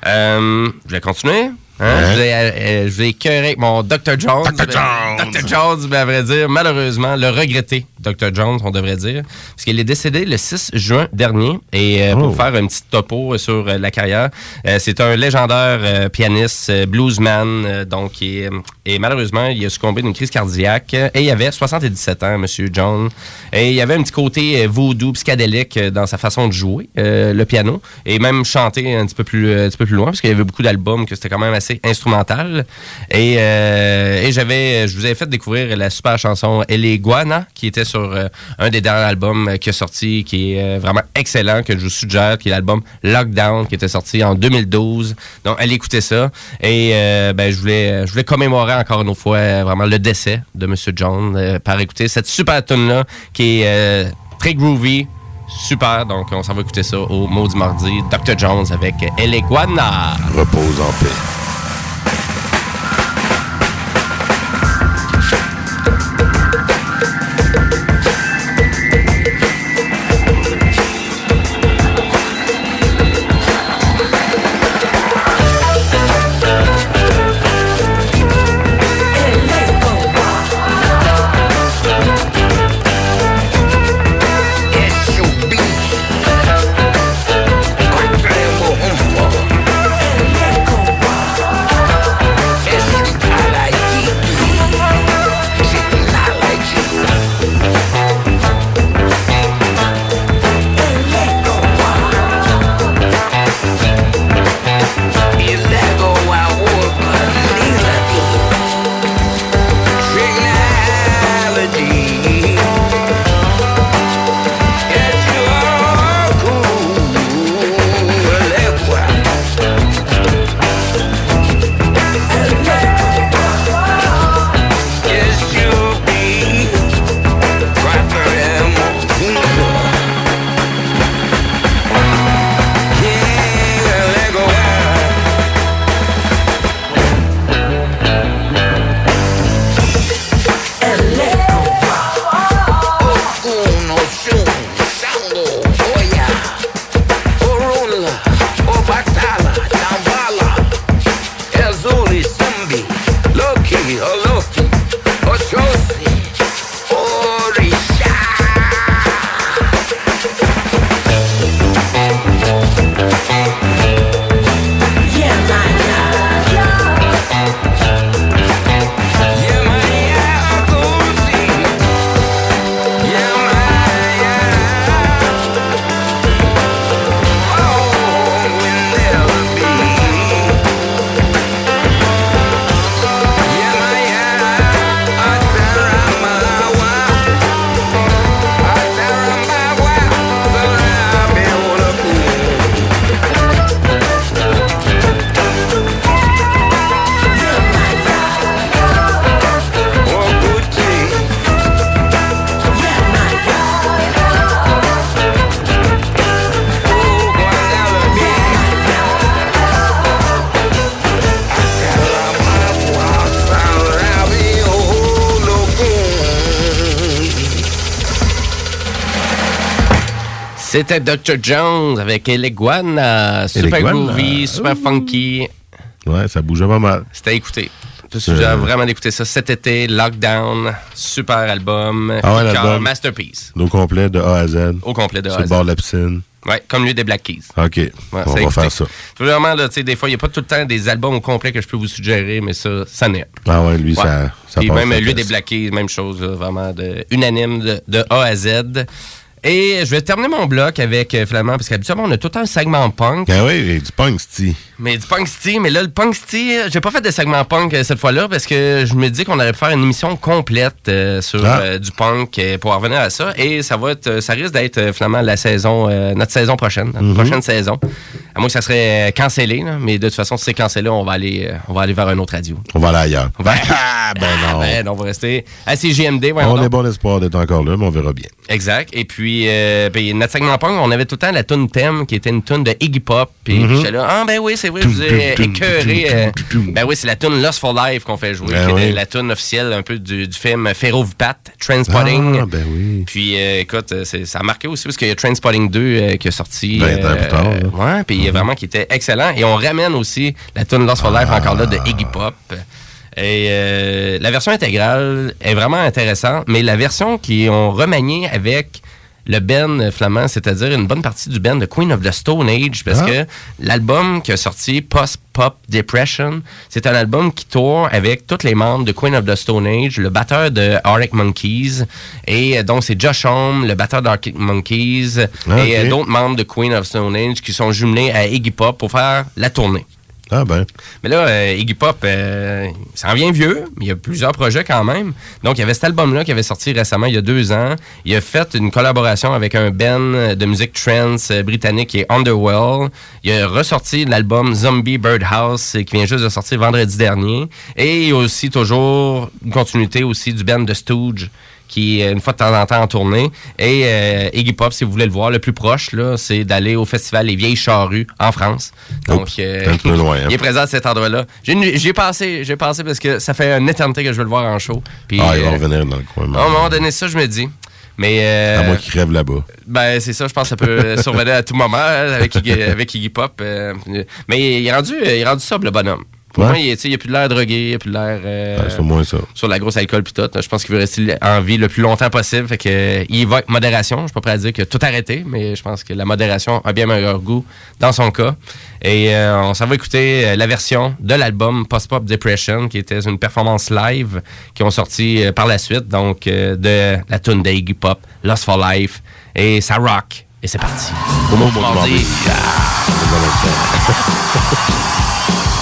Speaker 3: hein. Je vais continuer. Hein?
Speaker 2: Ouais.
Speaker 3: Je, vais, euh, vais écœurer avec mon Dr. Jones.
Speaker 2: Dr. Jones.
Speaker 3: Dr. Jones, mais à vrai dire, malheureusement, le regretté Dr. Jones, on devrait dire. Parce qu'il est décédé le 6 juin dernier. Et euh,
Speaker 2: Oh.
Speaker 3: pour faire un petit topo sur euh, la carrière, euh, c'est un légendaire euh, pianiste, euh, bluesman. euh, donc, et, et malheureusement, il a succombé d'une crise cardiaque. Et il avait 77 ans, Monsieur Jones. Et il y avait un petit côté euh, voodoo, psychédélique euh, dans sa façon de jouer euh, le piano. Et même chanter un petit peu plus, euh, un petit peu plus loin, parce qu'il y avait beaucoup d'albums que c'était quand même assez instrumental. Et, euh, et j'avais, je vous avais fait découvrir la super chanson Elle qui était sur euh, un des derniers albums euh, qui est sorti, qui est vraiment excellent, que je vous suggère, qui est l'album Lockdown, qui était sorti en 2012. Donc, allez écouter ça. Et ben, je voulais, je voulais commémorer encore une fois vraiment le décès de M. John par écouter cette super tune là qui est très groovy. Super, donc on s'en va écouter ça au Maudit Mardi. Dr. Jones avec Elle Guana.
Speaker 2: Repose en paix.
Speaker 3: C'était Dr. Jones avec Eleguana. Super groovy, super funky.
Speaker 2: Ouais, ça bougeait pas mal.
Speaker 3: C'était suggère
Speaker 2: Euh.
Speaker 3: vraiment d'écouter ça cet été. Lockdown, super album.
Speaker 2: Ah ouais, l'album.
Speaker 3: Masterpiece.
Speaker 2: Au complet de A à Z.
Speaker 3: Au complet de A à
Speaker 2: le
Speaker 3: Z.
Speaker 2: bord de la piscine.
Speaker 3: Ouais, comme lui des Black Keys.
Speaker 2: OK.
Speaker 3: Ouais,
Speaker 2: on va faire ça.
Speaker 3: Vraiment, là, tu sais, des fois, il n'y a pas tout le temps des albums au complet que je peux vous suggérer, mais ça, ça n'est.
Speaker 2: Ah ouais, lui, ça, ça
Speaker 3: Puis même lui des Black Keys, même chose, là, vraiment de, unanime de, de A à Z. Et je vais terminer mon bloc avec euh, Flamand, parce qu'habituellement, on a tout un segment punk.
Speaker 5: Ben oui, du punk, sti.
Speaker 3: Mais du punk city, mais là, le punk city, euh, j'ai pas fait de segment punk euh, cette fois-là parce que je me dis qu'on aurait pu faire une émission complète euh, sur
Speaker 5: Ah.
Speaker 3: du punk pour en revenir à ça. Et ça va être, ça risque d'être finalement la saison, notre saison prochaine, notre
Speaker 5: Mhm.
Speaker 3: prochaine saison. À moins que ça serait euh, cancellé, là, mais de toute façon, si c'est cancellé, on va aller, euh, on va aller vers un autre radio.
Speaker 5: On va aller ailleurs.
Speaker 3: On va-
Speaker 5: Ah, ben non.
Speaker 3: Ben, non, on va rester à CGMD. voyons
Speaker 5: on est bon espoir d'être encore là, mais on verra bien.
Speaker 3: Exact. Et puis, euh, puis notre segment punk, on avait tout le temps la tune thème qui était une tune de Iggy Pop. Puis
Speaker 5: Mhm.
Speaker 3: j'étais là, ah ben oui, c'est vrai, je vous ai écœuré. euh, ben oui, c'est la tune Lost for Life qu'on fait jouer.
Speaker 5: Ben
Speaker 3: qui est la tune officielle un peu du, du film Ferro Vipat, Transpotting.
Speaker 5: Ah, ben oui.
Speaker 3: Puis euh, écoute, ça a marqué aussi parce qu'il y a Transpotting 2 euh, qui est sorti.
Speaker 5: 20 ans plus tard,
Speaker 3: ouais, puis vraiment qui était excellent. Et on ramène aussi la tune Lost for Life encore là de Iggy Pop. Et euh, la version intégrale est vraiment intéressante, mais la version qui ont remaniée avec le Ben flamand, c'est-à-dire une bonne partie du Ben de Queen of the Stone Age, parce
Speaker 5: Ah.
Speaker 3: que l'album qui a sorti, Post Pop Depression, c'est un album qui tourne avec tous les membres de Queen of the Stone Age, le batteur de Arctic Monkeys, et euh, donc c'est Josh Homme, le batteur d'Arctic Monkeys,
Speaker 5: Ah,
Speaker 3: et euh, d'autres membres de Queen of Stone Age qui sont jumelés à Iggy Pop pour faire la tournée.
Speaker 5: Ah, ben.
Speaker 3: Mais là, euh, Iggy Pop, euh, ça en vient vieux, mais il y a plusieurs projets quand même. Donc, il y avait cet album-là qui avait sorti récemment, il y a deux ans. Il a fait une collaboration avec un band de musique trance euh, britannique qui est Underworld. Il a ressorti l'album Zombie Birdhouse euh, qui vient juste de sortir vendredi dernier. Et il y a aussi toujours une continuité aussi du band de Stooge qui est une fois de temps en temps en tournée. Et euh, Iggy Pop, si vous voulez le voir, le plus proche, là, c'est d'aller au festival Les Vieilles Charrues en France. Donc,
Speaker 5: Oups,
Speaker 3: euh,
Speaker 5: un peu loin, hein.
Speaker 3: il est présent à cet endroit-là. J'ai passé, j'ai passé parce que ça fait une éternité que je veux le voir en show. Puis,
Speaker 5: Ah, il va
Speaker 3: euh,
Speaker 5: revenir dans le coin.
Speaker 3: à un moment donné, ça, je me dis. Mais euh,
Speaker 5: À moins qu'il crève là-bas.
Speaker 3: ben c'est ça, je pense que ça peut euh, survenir à tout moment avec Iggy, avec Iggy Pop. euh, mais il est rendu, il est rendu sobre le bonhomme. Pour
Speaker 5: Ouais.
Speaker 3: moi, il, il a plus de l'air drogué, il a plus de l'air euh,
Speaker 5: Ouais, moins ça.
Speaker 3: sur la grosse alcool puis tout. Je pense qu'il veut rester en vie le plus longtemps possible. Fait que euh, il va avec modération. Je suis pas prêt à dire a tout arrêté, mais je pense que la modération a bien meilleur goût dans son cas. Et euh, on s'en va écouter la version de l'album Post Pop Depression, qui était une performance live qui ont sorti euh, par la suite, donc de la tune de Iggy Pop, Lost for Life, et ça rock. Et c'est parti.
Speaker 5: Au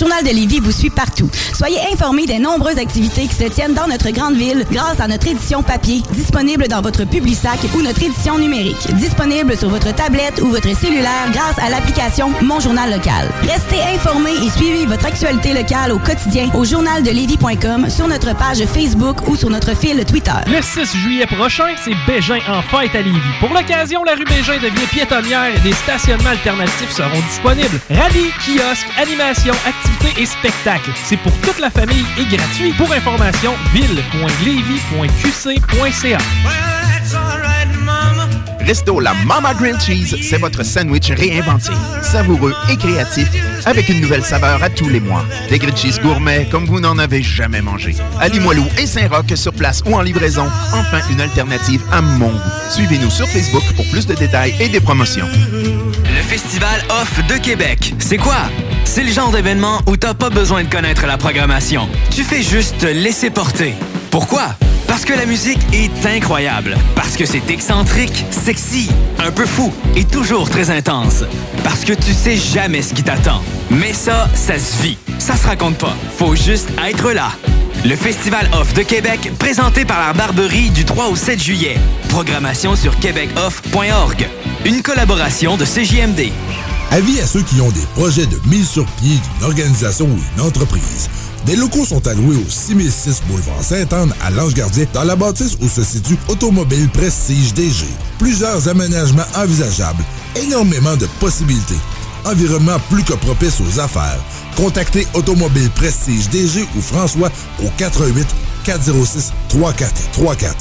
Speaker 6: journal de Lévis vous suit partout. Soyez informés des nombreuses activités qui se tiennent dans notre grande ville grâce à notre édition papier, disponible dans votre Publisac ou notre édition numérique, disponible sur votre tablette ou votre cellulaire grâce à l'application Mon Journal Local. Restez informés et suivez votre actualité locale au quotidien au journaldelévis.com, sur notre page Facebook ou sur notre fil Twitter.
Speaker 7: Le 6 juillet prochain, c'est Bégin en fête à Lévis. Pour l'occasion, la rue Bégin devient piétonnière et des stationnements alternatifs seront disponibles. Rallye, kiosques, animations, activités et spectacles. C'est pour toute la famille et gratuit. Pour information, ville.levy.qc.ca.
Speaker 8: Resto La Mama Grilled Cheese, c'est votre sandwich réinventé, savoureux et créatif, avec une nouvelle saveur à tous les mois. Des grilled cheese gourmets comme vous n'en avez jamais mangé. À Limoilou et Saint-Roch sur place ou en livraison, enfin une alternative à mon goût. Suivez-nous sur Facebook pour plus de détails et des promotions.
Speaker 9: Le Festival Off de Québec. C'est quoi? C'est le genre d'événement où t'as pas besoin de connaître la programmation. Tu fais juste te laisser porter. Pourquoi? Parce que la musique est incroyable. Parce que c'est excentrique, sexy, un peu fou et toujours très intense. Parce que tu sais jamais ce qui t'attend. Mais ça, ça se vit. Ça se raconte pas. Faut juste être là. Le Festival Off de Québec, présenté par la Barberie du 3 au 7 juillet. Programmation sur québecoff.org. Une collaboration de CJMD.
Speaker 10: Avis à ceux qui ont des projets de mise sur pied d'une organisation ou une entreprise. Des locaux sont alloués au 6006 boulevard Sainte-Anne à Lange-Gardien dans la bâtisse où se situe Automobile Prestige DG. Plusieurs aménagements envisageables, énormément de possibilités. Environnement plus que propice aux affaires. Contactez Automobile Prestige DG ou François au 88 406 3434.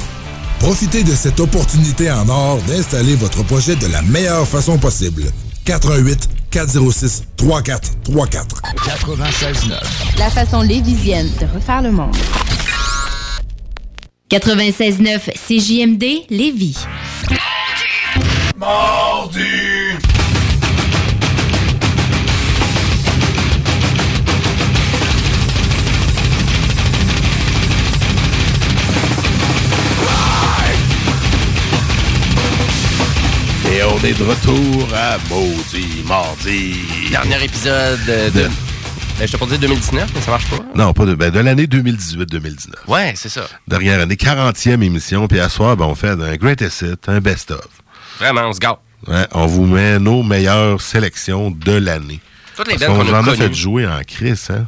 Speaker 10: Profitez de cette opportunité en or d'installer votre projet de la meilleure façon possible. 88 406 3434.
Speaker 1: 96.9.
Speaker 11: La façon lévisienne de refaire le monde. 96.9 CJMD Lévis.
Speaker 12: Mardi!
Speaker 2: Et on est de retour à Maudit Mardi.
Speaker 3: Dernier épisode de. de... Ben, je t'ai pas dit 2019, mais ça marche pas.
Speaker 2: Non, pas de, ben, de l'année 2018-2019.
Speaker 3: Ouais, c'est ça.
Speaker 2: Dernière année, 40e émission, puis à soir, ben, on fait un greatest hit, un best-of.
Speaker 3: Vraiment, on se gâte.
Speaker 2: Ouais, on vous met nos meilleures sélections de l'année.
Speaker 3: Toutes les bands
Speaker 2: qu'on
Speaker 3: qu'on a
Speaker 2: a fait jouer en crise, hein?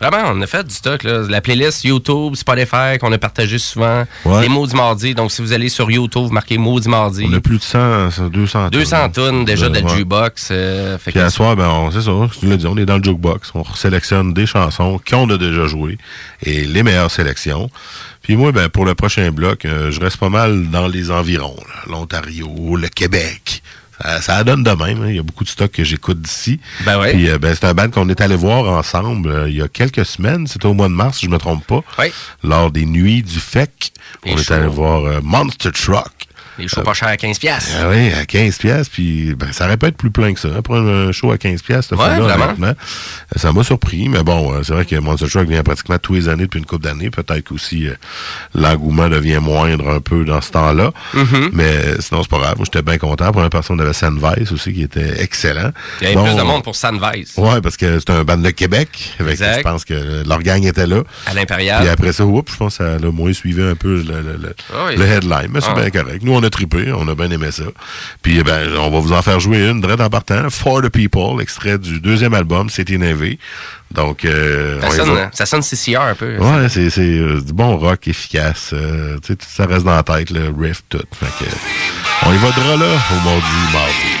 Speaker 3: Vraiment, on a fait du stock. Là. La playlist YouTube, Spotify qu'on a partagé souvent.
Speaker 2: Ouais.
Speaker 3: Les mots du mardi. Donc, si vous allez sur YouTube, vous marquez mots du mardi.
Speaker 2: On a plus de 100, 200
Speaker 3: 200 tonnes déjà de
Speaker 2: Ouais.
Speaker 3: jukebox. euh, fait
Speaker 2: Puis à soir, ben, on- c'est ça, tu l'as dit, on est dans le jukebox. On sélectionne des chansons qu'on a déjà jouées et les meilleures sélections. Puis moi, ben, pour le prochain bloc, euh, je reste pas mal dans les environs. là. L'Ontario, le Québec. Ça, ça donne de même. hein. Il y a beaucoup de stocks que j'écoute d'ici.
Speaker 3: Ben ouais.
Speaker 2: Puis euh, ben, c'est un band qu'on est allé voir ensemble euh, il y a quelques semaines. C'était au mois de mars, si je me trompe pas.
Speaker 3: Oui.
Speaker 2: Lors des nuits du FEC. On est allé voir euh, Monster Truck.
Speaker 3: Les shows pas chers à 15$. piastres.
Speaker 2: Ah oui, à 15 pièces puis ben, ça aurait pu être plus plein que ça. hein, pour un show à 15 pièces,
Speaker 3: Ouais, vraiment.
Speaker 2: Ça m'a surpris, mais bon, euh, c'est vrai que Monster Truck vient pratiquement tous les années depuis une couple d'années. Peut-être qu'aussi euh, l'engouement devient moindre un peu dans ce temps-là.
Speaker 3: Mm-hmm.
Speaker 2: Mais euh, sinon, c'est pas grave. J'étais bien content. Pour une personne, on avait Sandvice aussi qui était excellent.
Speaker 3: Il y avait
Speaker 2: Bon,
Speaker 3: plus de monde pour Sandvice.
Speaker 2: Ouais, parce que c'est un band de Québec.
Speaker 3: Exact.
Speaker 2: Je pense que leur gang était là.
Speaker 3: À l'Impérial.
Speaker 2: Puis après ça, oups, je pense que ça a moins suivi un peu le, le- le-
Speaker 3: Ah oui.
Speaker 2: le headline. Mais c'est
Speaker 3: Ah.
Speaker 2: bien correct. Nous, on a trippé, on a bien aimé ça. Puis, eh ben, on va vous en faire jouer une, direct en partant. For the People, extrait du deuxième album, C'était Navé. Donc, euh,
Speaker 3: Ça
Speaker 2: on y
Speaker 3: sonne,
Speaker 2: va.
Speaker 3: ça sonne CCR un peu.
Speaker 2: Ouais, c'est c'est, euh, du bon rock efficace. euh, tu sais, ça reste dans la tête, le riff, tout. Fait que, on y va de là, au mardi, mardi.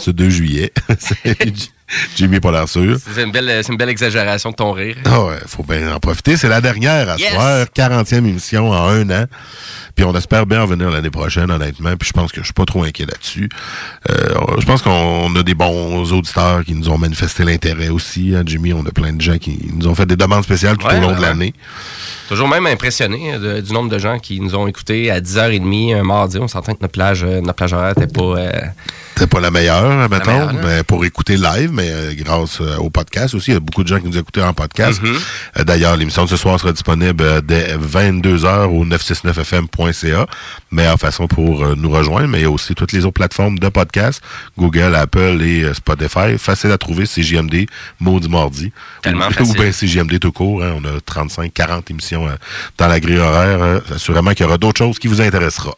Speaker 2: Ce 2 juillet. Jimmy pas l'air sûr.
Speaker 3: C'est une, belle, c'est une belle exagération de ton rire.
Speaker 2: Ah ouais, faut bien en profiter. C'est la dernière à
Speaker 3: Yes!
Speaker 2: soir, 40e émission en un an. Puis on espère bien revenir l'année prochaine, honnêtement. Puis je pense que je suis pas trop inquiet là-dessus. Euh, je pense qu'on a des bons auditeurs qui nous ont manifesté l'intérêt aussi. Hein, Jimmy, on a plein de gens qui nous ont fait des demandes spéciales tout
Speaker 3: Ouais,
Speaker 2: au long
Speaker 3: ouais,
Speaker 2: de l'année.
Speaker 3: Toujours même impressionné de- du nombre de gens qui nous ont écoutés à 10h30 un mardi. On s'entend que notre plage, euh, notre plage horaire n'était pas... euh,
Speaker 2: C'était pas la meilleure, mettons,
Speaker 3: meilleure, là.
Speaker 2: mais pour écouter live, mais euh, grâce euh, au podcast aussi. Il y a beaucoup de gens qui nous écoutent en podcast.
Speaker 3: Mhm.
Speaker 2: Euh, D'ailleurs, l'émission de ce soir sera disponible dès 22h au 969fm.ca. Meilleure façon pour nous rejoindre, mais il y a aussi toutes les autres plateformes de podcast, Google, Apple et Spotify. Facile à trouver, CJMD, Maudit Mardi.
Speaker 3: Tellement
Speaker 2: ou,
Speaker 3: facile.
Speaker 2: Ou bien CJMD tout court. hein. On a 35-40 émissions euh, dans la grille horaire. Assurément qu'il y aura d'autres choses qui vous intéressera.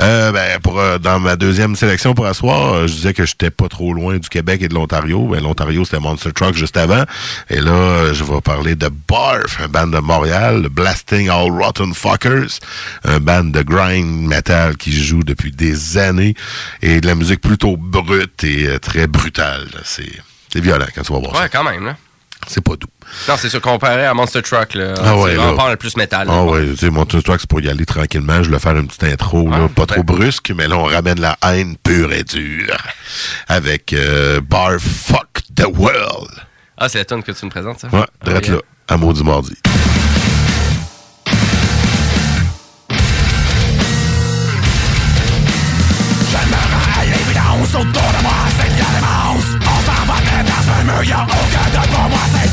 Speaker 2: Euh, ben, pour, dans ma deuxième sélection pour asseoir, je disais que j'étais pas trop loin du Québec et de l'Ontario. Ben, L'Ontario, c'était Monster Truck juste avant. Et là, euh, je vais parler de Barf, un band de Montréal, le Blasting All Rotten Fuckers, un band de grind metal qui joue depuis des années et de la musique plutôt brute et euh, très brutale. C'est c'est violent quand tu vas voir ça.
Speaker 3: Ouais, quand même. Là.
Speaker 2: C'est pas doux.
Speaker 3: Non, c'est sûr, comparé à Monster Truck, là,
Speaker 2: Ah ouais,
Speaker 3: c'est
Speaker 2: là.
Speaker 3: vraiment pas le plus métal. là.
Speaker 2: Ah ouais, tu sais, mon truc, c'est pour y aller tranquillement. Je vais faire une petite intro, là, pas trop brusque, mais là, on ramène la haine pure et dure. Avec euh, Bar Fuck the World.
Speaker 3: Ah, c'est la tune que tu me présentes, ça?
Speaker 2: Ouais,
Speaker 3: Ah,
Speaker 2: direct là, à Maudit Mardi.
Speaker 12: J'aimerais l'évidence autour de moi, bien, ce mur,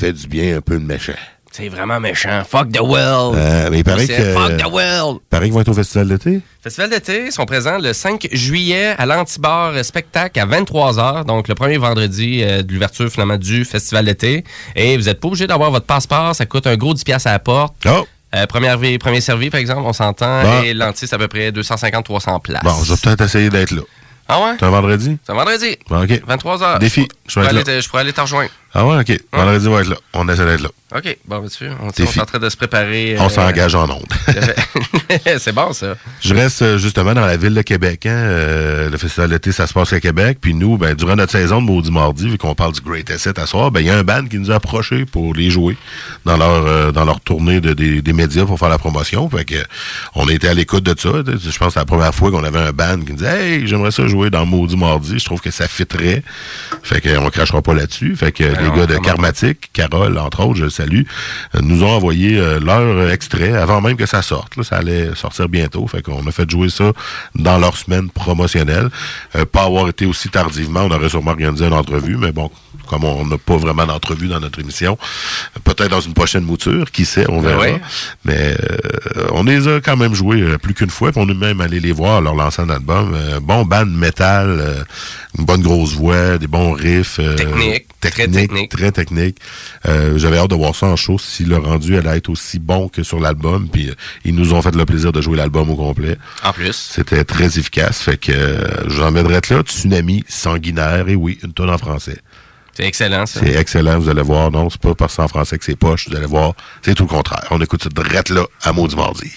Speaker 12: fait
Speaker 2: du bien un peu de méchant.
Speaker 3: C'est vraiment méchant. Fuck the world.
Speaker 2: Euh, mais il paraît que.
Speaker 3: Fuck the world.
Speaker 2: Paraît qu'ils vont être au festival d'été.
Speaker 3: Festival d'été sont présents le 5 juillet à l'Antibar Spectacle à 23h, donc le premier vendredi euh, de l'ouverture finalement du festival d'été. Et vous n'êtes pas obligé d'avoir votre passeport, ça coûte un gros 10$ piastres à la porte.
Speaker 2: Oh!
Speaker 3: Euh, arrivé, premier servi, par exemple, on s'entend.
Speaker 2: Bon.
Speaker 3: Et l'anti, c'est à peu près 250-300 places.
Speaker 2: Bon, je vais peut-être essayer d'être là.
Speaker 3: Ah ouais?
Speaker 2: C'est un vendredi?
Speaker 3: C'est un vendredi.
Speaker 2: Bon, OK.
Speaker 3: 23h.
Speaker 2: Défi. Je
Speaker 3: pourrais aller je pourrais aller te rejoindre.
Speaker 2: Ah ouais, OK. Vendredi, on va être là. On essaie d'être là.
Speaker 3: OK, bon, tu vois, on, on est en train de se préparer.
Speaker 2: On
Speaker 3: euh,
Speaker 2: s'engage en ondes.
Speaker 3: c'est bon, ça.
Speaker 2: Je reste euh, justement dans la ville de Québec. Hein. Euh, le festival d'été, ça se passe à Québec. Puis nous, ben, durant notre saison de Maudit Mardi, vu qu'on parle du Great Asset à soir, ben, il y a un band qui nous a approchés pour les jouer dans leur euh, dans leur tournée de, des, des médias pour faire la promotion. Fait que on été à l'écoute de ça. Je pense que c'est la première fois qu'on avait un band qui nous disait Hey, j'aimerais ça jouer dans Maudit Mardi. Je trouve que ça fitterait. Fait qu'on crachera pas là-dessus. Fait que les gars de. Karmatic, Carole, entre autres, je le salue, euh, nous ont envoyé euh, leur extrait avant même que ça sorte. là. ça allait sortir bientôt. Fait qu'on a fait jouer ça dans leur semaine promotionnelle. Euh, pas avoir été aussi tardivement, on aurait sûrement organisé une entrevue, mais bon, comme on n'a pas vraiment d'entrevue dans notre émission, euh, peut-être dans une prochaine mouture, qui sait, on verra.
Speaker 3: Ouais.
Speaker 2: Mais euh, on les a quand même joués euh, plus qu'une fois, puis on est même allé les voir leur lancer un album. Euh, bon band métal, euh, une bonne grosse voix, des bons riffs. euh,
Speaker 3: Technique, très
Speaker 2: technique,
Speaker 3: technique.
Speaker 2: très technique. Euh, J'avais hâte de voir ça en show, si le rendu allait être aussi bon que sur l'album. Puis euh, ils nous ont fait le plaisir de jouer l'album au complet.
Speaker 3: En plus.
Speaker 2: C'était très efficace. Fait que euh, je vous emmènerai là. Tsunami sanguinaire. Et oui, une tonne en français.
Speaker 3: C'est excellent, ça.
Speaker 2: C'est excellent, vous allez voir. Non, c'est pas parce que c'est en français que c'est poche. Vous allez voir, c'est tout le contraire. On écoute ça drette là, à Maudit Mardi.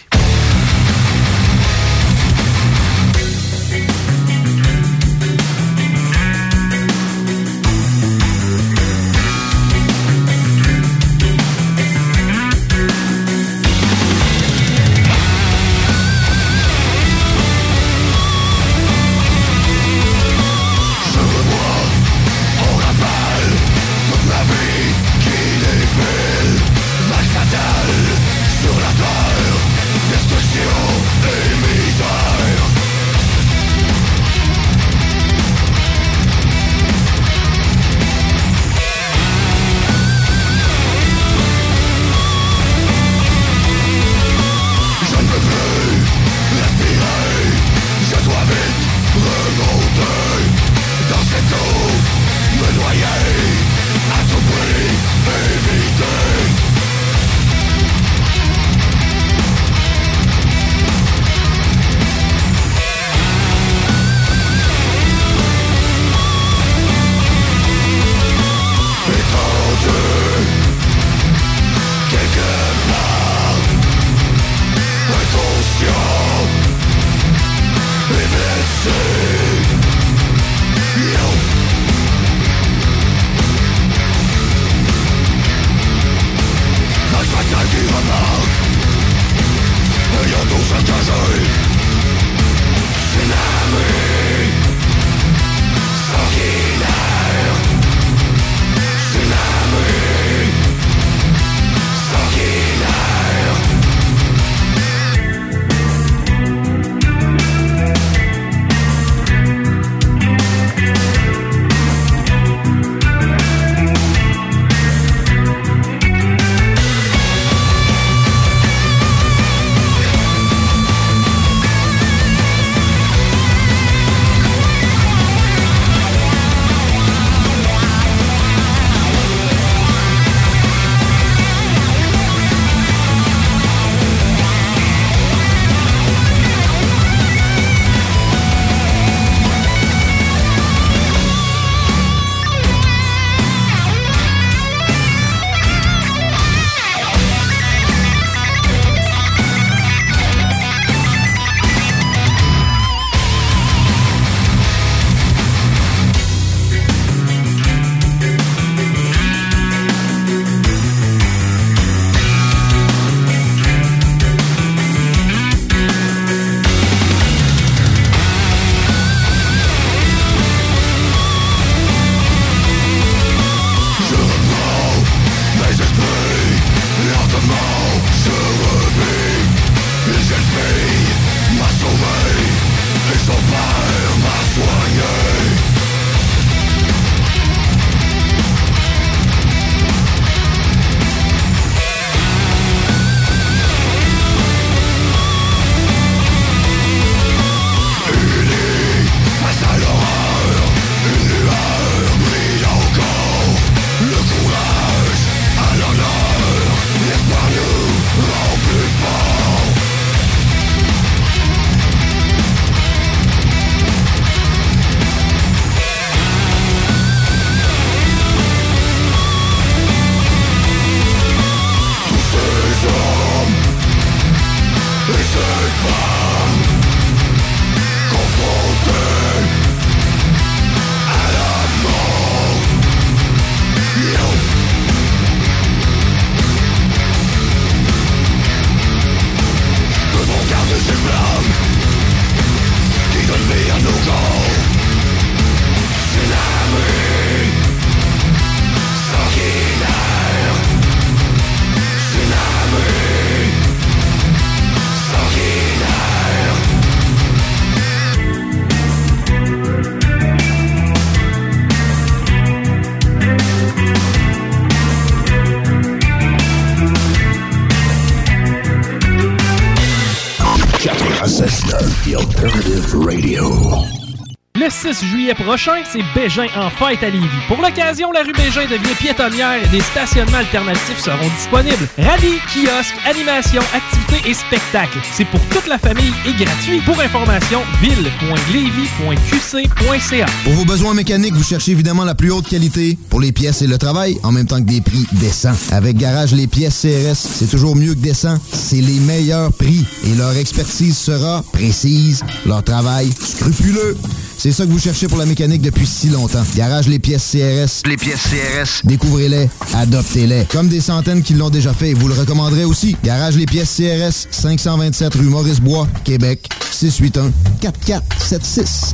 Speaker 7: 6 juillet prochain, c'est Bégin en fête à Lévis. Pour l'occasion, la rue Bégin devient piétonnière et des stationnements alternatifs seront disponibles. Rallye, kiosque, animation, activités et spectacles. C'est pour toute la famille et gratuit. Pour information, ville.levy.qc.ca.
Speaker 13: Pour vos besoins mécaniques, vous cherchez évidemment la plus haute qualité pour les pièces et le travail, en même temps que des prix décents. Avec Garage Les Pièces CRS, c'est toujours mieux que décent. C'est les meilleurs prix et leur expertise sera précise, leur travail scrupuleux. C'est ça que vous cherchez pour la mécanique depuis si longtemps. Garage Les Pièces CRS. Les pièces CRS. Découvrez-les, adoptez-les. Comme des centaines qui l'ont déjà fait, vous le recommanderez aussi. Garage Les Pièces CRS, 527 rue Maurice-Bois, Québec, 681 4476.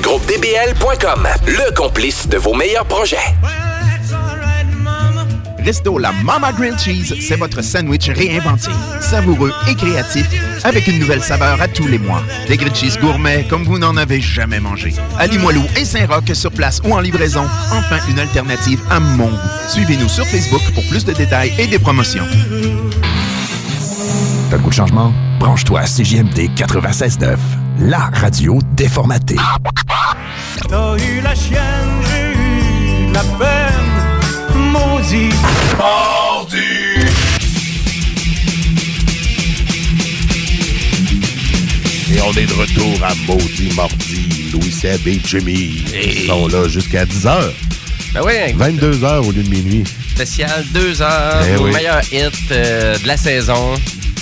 Speaker 14: GroupeDBL.com, le complice de vos meilleurs projets.
Speaker 8: Resto La Mama Grilled Cheese, c'est votre sandwich réinventé. Savoureux et créatif, avec une nouvelle saveur à tous les mois. Des grilled cheese gourmets comme vous n'en avez jamais mangé. À Limoilou et Saint-Roch sur place ou en livraison, enfin une alternative à mon goût. Suivez-nous sur Facebook pour plus de détails et des promotions.
Speaker 1: T'as le goût de changement? Branche-toi à CJMD 96.9, la radio déformatée.
Speaker 12: T'as eu la chienne, j'ai eu la peine, maudit. Mardi!
Speaker 2: Et on est de retour à Maudit Mardi. Louis Seb et Jimmy Ils sont là jusqu'à 10h.
Speaker 3: Ben oui,
Speaker 2: 22h au lieu de minuit.
Speaker 3: spécial, deux heures,
Speaker 2: Eh
Speaker 3: nos
Speaker 2: oui.
Speaker 3: meilleurs hits euh, de la saison.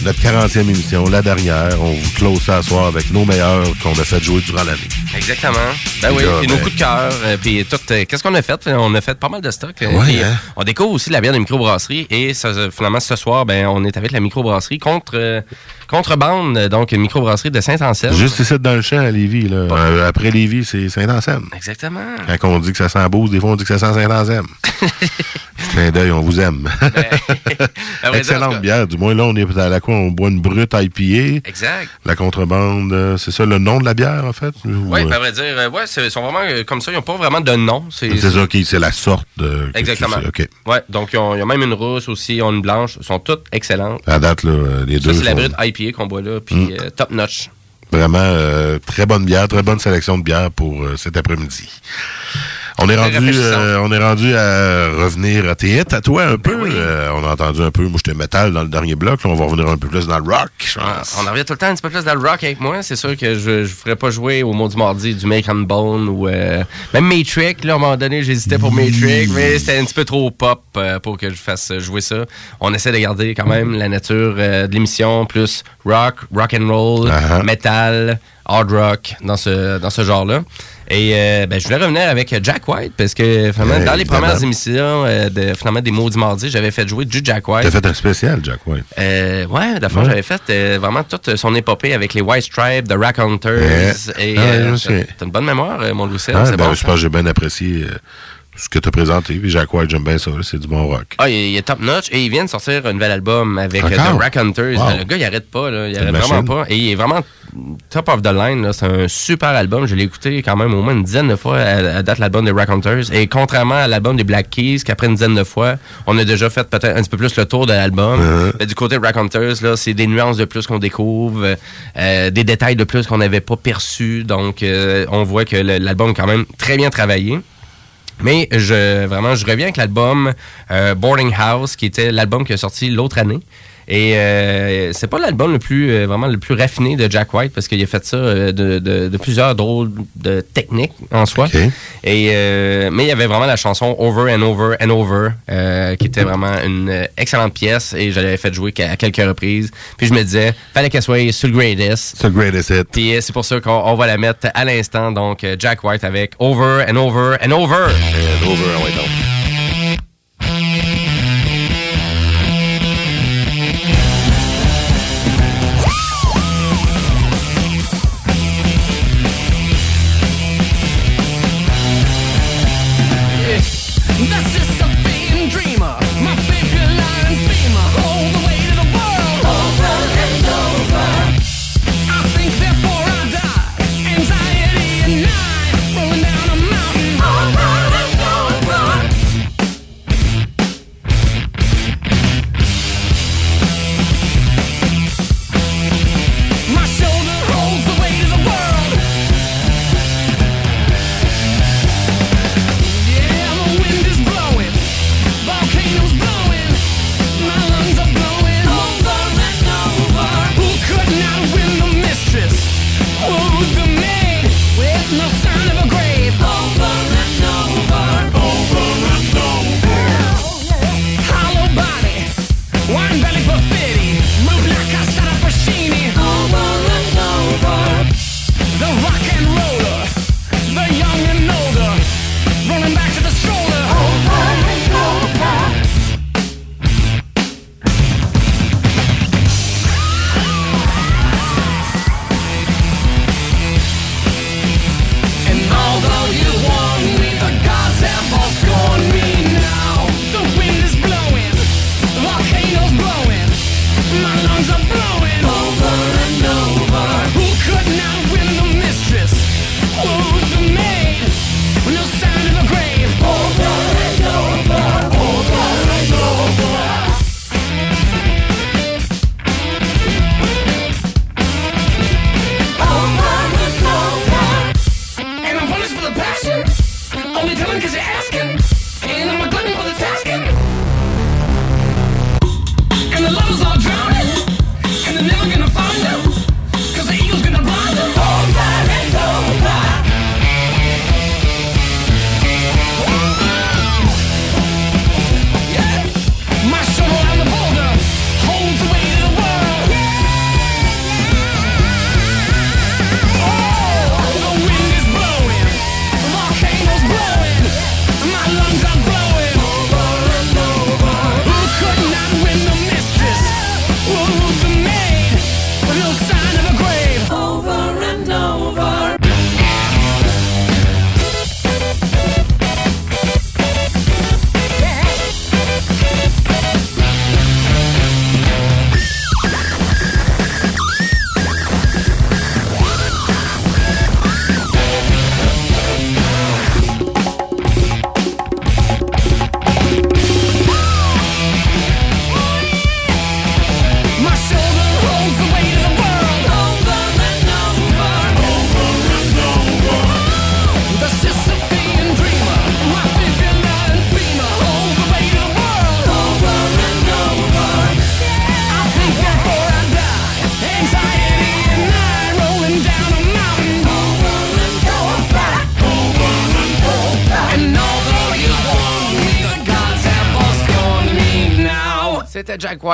Speaker 2: Notre 40e émission, la dernière. On vous close ça ce soir avec nos meilleurs qu'on a fait jouer durant l'année.
Speaker 3: Exactement. Ben oui, puis nos
Speaker 2: ben-
Speaker 3: coups de cœur, euh, puis tout. euh, Qu'est-ce qu'on a fait? On a fait pas mal de stock. euh,
Speaker 2: Ouais, hein?
Speaker 3: On découvre aussi la bière de microbrasserie. Et ça, finalement, ce soir, ben, on est avec la microbrasserie contre, euh, contrebande, donc une microbrasserie de Saint-Anselme.
Speaker 2: Juste ici dans le champ à Lévis. Là. Euh, après Lévis, c'est Saint-Anselme.
Speaker 3: Exactement.
Speaker 2: Quand on dit que ça sent Beauce, des fois on dit que ça sent Saint-Anselme. Clin d'œil, on vous aime.
Speaker 3: dire, tout
Speaker 2: Excellente bière. Du moins, là, on est à la quoi? On boit une brute IPA.
Speaker 3: Exact.
Speaker 2: La contrebande, euh, c'est ça le nom de la bière, en fait?
Speaker 3: Oui,
Speaker 2: Ou, euh,
Speaker 3: à vrai dire, euh, ouais, c'est- ils sont vraiment comme ça. Ils n'ont pas vraiment de nom.
Speaker 2: c'est ça, qui c'est la sorte de.
Speaker 3: Exactement.
Speaker 2: tu sais.
Speaker 3: Ouais, donc ils ont, ils ont même une rousse aussi, ils ont une blanche. Elles sont toutes excellentes.
Speaker 2: À date, là, les
Speaker 3: Ça,
Speaker 2: deux
Speaker 3: c'est la brute IPA qu'on boit là, puis
Speaker 2: Mm.
Speaker 3: euh, top notch.
Speaker 2: vraiment euh, très bonne bière, très bonne sélection de bière pour euh, cet après-midi. On est
Speaker 3: Très
Speaker 2: rendu,
Speaker 3: rafraîchissant.
Speaker 2: euh, on est rendu à revenir à tes hits, à toi un
Speaker 3: Ben
Speaker 2: peu. Euh, on a entendu un peu, moi j'étais métal dans le dernier bloc, là, on va revenir un peu plus dans le rock. je
Speaker 3: Ah,
Speaker 2: pense.
Speaker 3: on en revient tout le temps un petit peu plus dans le rock avec moi. C'est sûr que je ne ferais pas jouer au mot du mardi du Make and Bone ou euh, même Matrix. Là, à un moment donné, j'hésitais pour Matrix, mais c'était un petit peu trop pop pour que je fasse jouer ça. On essaie de garder quand même la nature de l'émission, plus rock, rock and roll,
Speaker 2: Uh-huh.
Speaker 3: metal, hard rock dans ce, dans ce genre-là. Et euh, ben, je voulais revenir avec Jack White parce que finalement,
Speaker 2: Ouais,
Speaker 3: dans les
Speaker 2: évidemment.
Speaker 3: premières émissions euh, de finalement des mots du mardi, j'avais fait jouer du Jack White.
Speaker 2: T'as fait un spécial, Jack White.
Speaker 3: Euh, ouais, d'abord,
Speaker 2: Ouais.
Speaker 3: j'avais fait euh, vraiment toute son épopée avec les White Stripes, The Rack Hunters.
Speaker 2: Ouais.
Speaker 3: Et
Speaker 2: Ah,
Speaker 3: t'as une bonne mémoire, mon Louis
Speaker 2: Ah,
Speaker 3: c'est
Speaker 2: ben,
Speaker 3: bon.
Speaker 2: je pense que j'ai bien apprécié ce que tu as présenté. Puis j'aime bien ça, c'est du bon rock.
Speaker 3: Ah, il est, il est top notch et il vient de sortir un nouvel album avec euh,
Speaker 2: Encore?
Speaker 3: The Rack Hunters.
Speaker 2: Wow.
Speaker 3: Le gars, il arrête pas, là. Il arrête vraiment pas. Et il est vraiment top of the line. C'est un super album. Je l'ai écouté quand même au moins une dizaine de fois à, à date l'album des Rack Hunters. Et contrairement à l'album des Black Keys, qu'après une dizaine de fois, on a déjà fait peut-être un petit peu plus le tour de l'album.
Speaker 2: Uh-huh.
Speaker 3: Du côté de Rack Hunters, là, c'est des nuances de plus qu'on découvre, euh, des détails de plus qu'on n'avait pas perçus. Donc, euh, on voit que l'album est quand même très bien travaillé. Mais je vraiment, je reviens avec l'album euh, Boarding House, qui était l'album qui est sorti l'autre année. Et euh, c'est pas l'album le plus euh, vraiment le plus raffiné de Jack White parce qu'il a fait ça euh, de, de- de plusieurs drôles de techniques en soi. Et euh, mais il y avait vraiment la chanson Over and Over and Over euh, qui était vraiment une excellente pièce et je l'avais fait jouer à quelques reprises. Puis je me disais fallait qu'elle soit sur le greatest.
Speaker 2: C'est le greatest hit.
Speaker 3: Puis c'est pour ça qu'on on va la mettre à l'instant donc Jack White avec Over and Over and Over.
Speaker 2: And over, ouais, donc.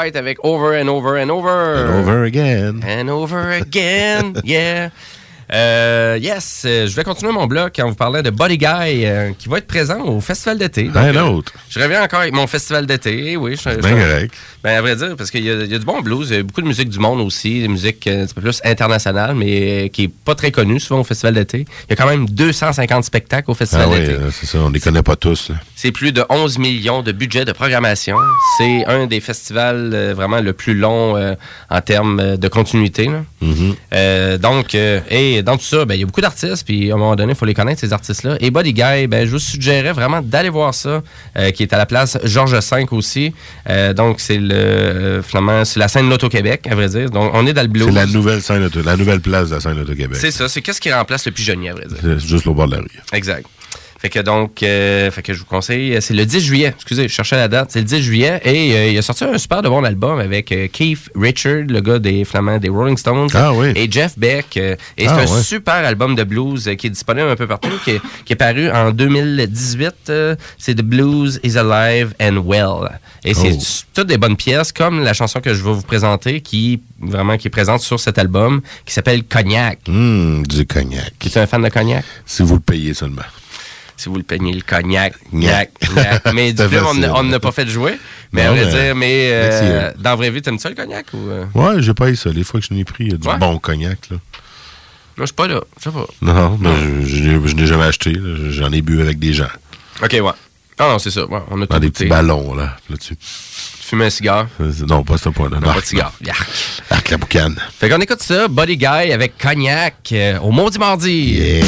Speaker 3: White avec Over and Over and Over.
Speaker 15: And over again.
Speaker 3: And over again, yeah. Euh, yes, euh, je vais continuer mon blog en vous parlant de Body Guy euh, qui va être présent au festival d'été.
Speaker 15: Un
Speaker 3: euh,
Speaker 15: autre.
Speaker 3: Je reviens encore avec mon festival d'été, oui. je- je-
Speaker 15: bien correct.
Speaker 3: Ben, à vrai dire, parce qu'il y, y a du bon blues, il y a beaucoup de musique du monde aussi, des musiques euh, un petit peu plus internationales, mais euh, qui est pas très connue souvent au festival d'été. Il y a quand même 250 spectacles au festival
Speaker 15: Ah oui,
Speaker 3: d'été.
Speaker 15: euh, c'est ça, on les connaît pas tous. là.
Speaker 3: C'est plus de 11 millions de budget de programmation. C'est un des festivals euh, vraiment le plus long euh, en termes euh, de continuité. là.
Speaker 15: Mhm.
Speaker 3: Euh, donc, et dans tout ça, ben, il y a beaucoup d'artistes, puis à un moment donné, il faut les connaître, ces artistes-là. Et Body Guy, ben, je vous suggérais vraiment d'aller voir ça, qui est à la place Georges V aussi. Donc, c'est le finalement, c'est la scène l'Auto-Québec, à vrai dire. Donc, on est dans le blues.
Speaker 15: C'est la nouvelle scène, la nouvelle place de la scène Auto-Québec.
Speaker 3: C'est ça, c'est qu'est-ce qui remplace le pigeonnier, à vrai dire?
Speaker 15: C'est juste au bord de la rue.
Speaker 3: Exact. Fait que donc, euh, fait que je vous conseille, c'est le 10 juillet. Excusez, je cherchais la date. C'est le 10 juillet et euh, il a sorti un super de bon album avec euh, Keith Richard, le gars des Flamands des Rolling Stones,
Speaker 15: Ah oui.
Speaker 3: et Jeff Beck. euh, et
Speaker 15: Ah
Speaker 3: c'est un
Speaker 15: ouais.
Speaker 3: super album de blues euh, qui est disponible un peu partout, qui est, qui est paru en 2018. euh, c'est The Blues is Alive and Well. Et c'est
Speaker 15: Oh.
Speaker 3: toutes des bonnes pièces, comme la chanson que je vais vous présenter, qui vraiment qui est présente sur cet album, qui s'appelle Cognac.
Speaker 15: Hum, du cognac.
Speaker 3: Tu es un fan de cognac?
Speaker 15: Si vous le payez seulement.
Speaker 3: Si vous le peignez le cognac,
Speaker 15: Gnac.
Speaker 3: gnac. Mais du film, on n'a- on pas fait jouer. Mais
Speaker 15: Non,
Speaker 3: vrai
Speaker 15: mais-
Speaker 3: dire, mais euh,
Speaker 15: Excellent.
Speaker 3: dans la vraie vie, t'aimes ça le cognac ou. euh?
Speaker 15: Ouais, j'ai pas eu ça. Les fois que je n'ai pris, il y a du
Speaker 3: Ouais?
Speaker 15: bon cognac. Là.
Speaker 3: Non, je suis pas là. Je sais pas.
Speaker 15: Non, mais je, je n'ai- je n'ai jamais acheté. J'en ai bu avec des gens.
Speaker 3: Ok, ouais. Ah non, c'est ça. Ouais, on a
Speaker 15: Dans des
Speaker 3: goûté.
Speaker 15: petits ballons, là, là-dessus.
Speaker 3: Tu fumes un cigare?
Speaker 15: Non, pas ce point-là.
Speaker 3: Non, pas de cigare. Yark.
Speaker 15: Arc la boucane.
Speaker 3: Fait qu'on écoute ça, Body Guy avec cognac euh, au Maudit Mardi.
Speaker 15: Yeah.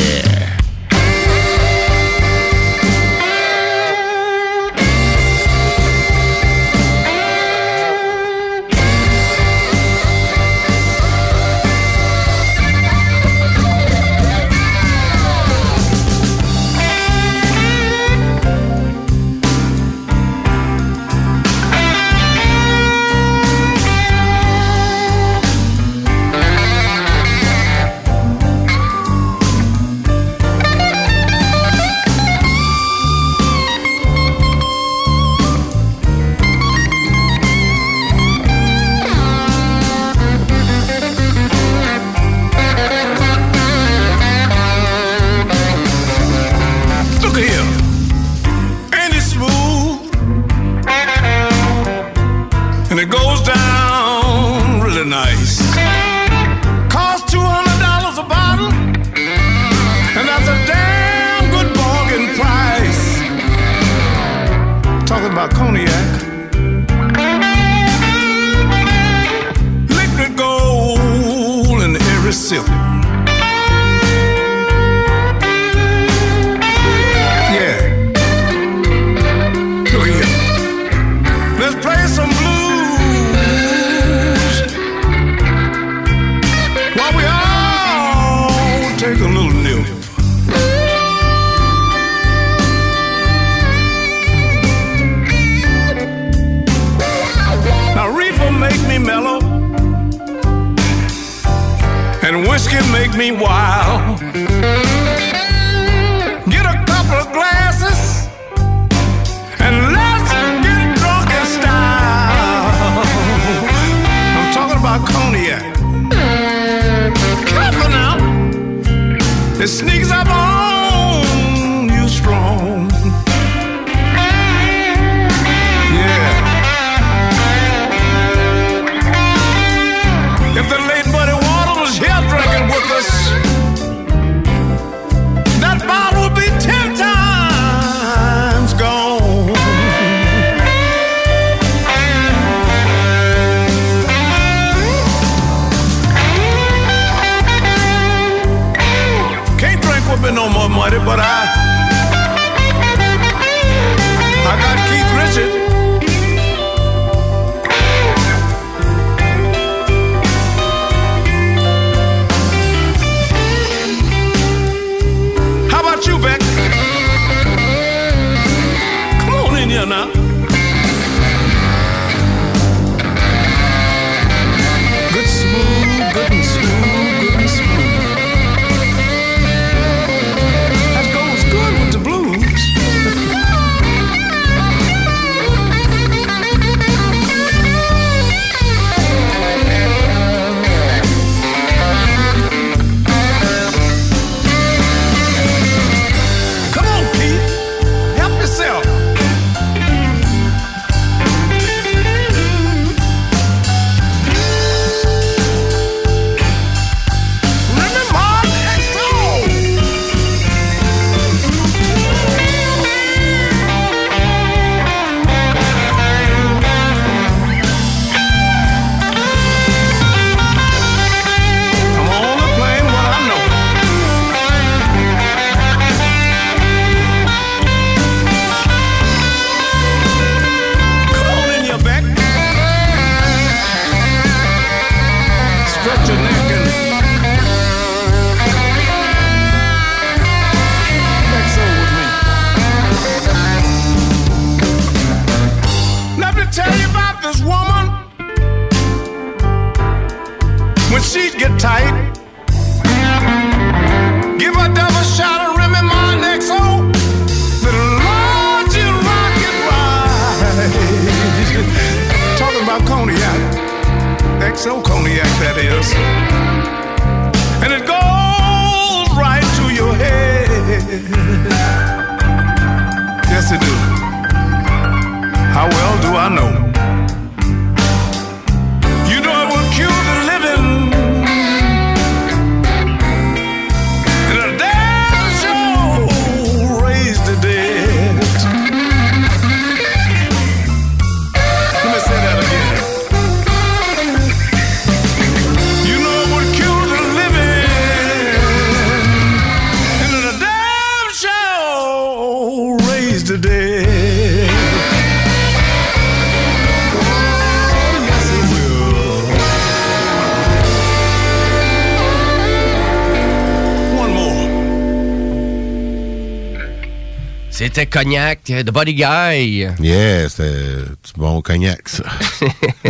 Speaker 3: C'était Cognac de Body Guy.
Speaker 2: Yeah, c'était du bon cognac, ça.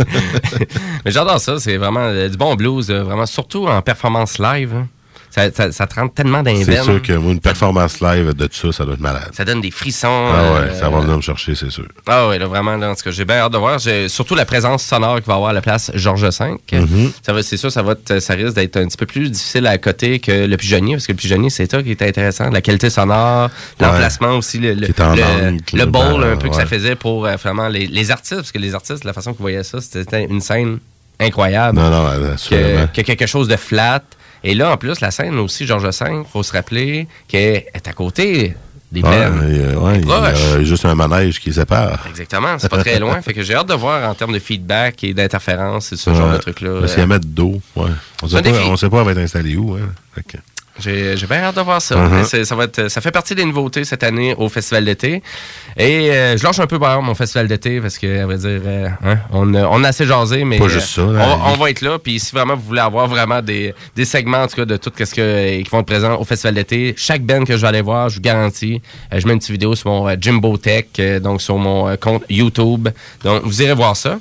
Speaker 3: Mais j'adore ça, c'est vraiment euh, du bon blues, euh, vraiment, surtout en performance live. Ça, ça, ça te rentre tellement dans les
Speaker 2: C'est sûr que moi, une performance live de ça, ça doit être malade.
Speaker 3: Ça donne des frissons.
Speaker 2: Ah ouais,
Speaker 3: euh,
Speaker 2: ça va venir me chercher, c'est sûr.
Speaker 3: Ah ouais, là, vraiment, là, en tout cas, j'ai bien hâte de voir. Surtout la présence sonore qu'il va avoir à la place Georges V.
Speaker 2: Mhm.
Speaker 3: Ça va, c'est sûr, ça va être- ça risque d'être un petit peu plus difficile à côté que le pigeonnier, parce que le pigeonnier, c'est ça qui est intéressant. La qualité sonore, l'emplacement aussi, le, le, bowl un peu que ça faisait pour euh, vraiment les, les artistes, parce que les artistes, la façon qu'ils voyaient ça, c'était une scène incroyable.
Speaker 2: Non, non,
Speaker 3: que quelque chose de flat. Et là, en plus, la scène aussi, Georges V, faut se rappeler qu'elle est à côté des plaines.
Speaker 2: il y a- ouais, il y a
Speaker 3: Proche.
Speaker 2: juste un manège qui sépare.
Speaker 3: Exactement, c'est pas très loin. fait que j'ai hâte de voir en termes de feedback et d'interférence et ce genre de trucs-là.
Speaker 2: S'il y a mettre d'eau, ouais. On sait, pas, on sait pas elle va être installée où. Hein.
Speaker 3: J'ai j'ai bien hâte de voir ça.
Speaker 2: Mhm.
Speaker 3: C'est- ça, va être, ça fait partie des nouveautés cette année au Festival d'été. Et euh, je lâche un peu par mon Festival d'été parce que, à vrai dire, euh, hein, on, on a assez jasé, mais
Speaker 2: Pas
Speaker 3: euh,
Speaker 2: juste ça,
Speaker 3: on,
Speaker 2: la
Speaker 3: va-
Speaker 2: vie.
Speaker 3: on va être là. Puis si vraiment vous voulez avoir vraiment des, des segments en tout cas, de tout ce que, qui vont être présents au Festival d'été, chaque band que je vais aller voir, je vous garantis, euh, je mets une petite vidéo sur mon euh, Jimbo Tech, euh, donc sur mon euh, compte YouTube. Donc vous irez voir ça.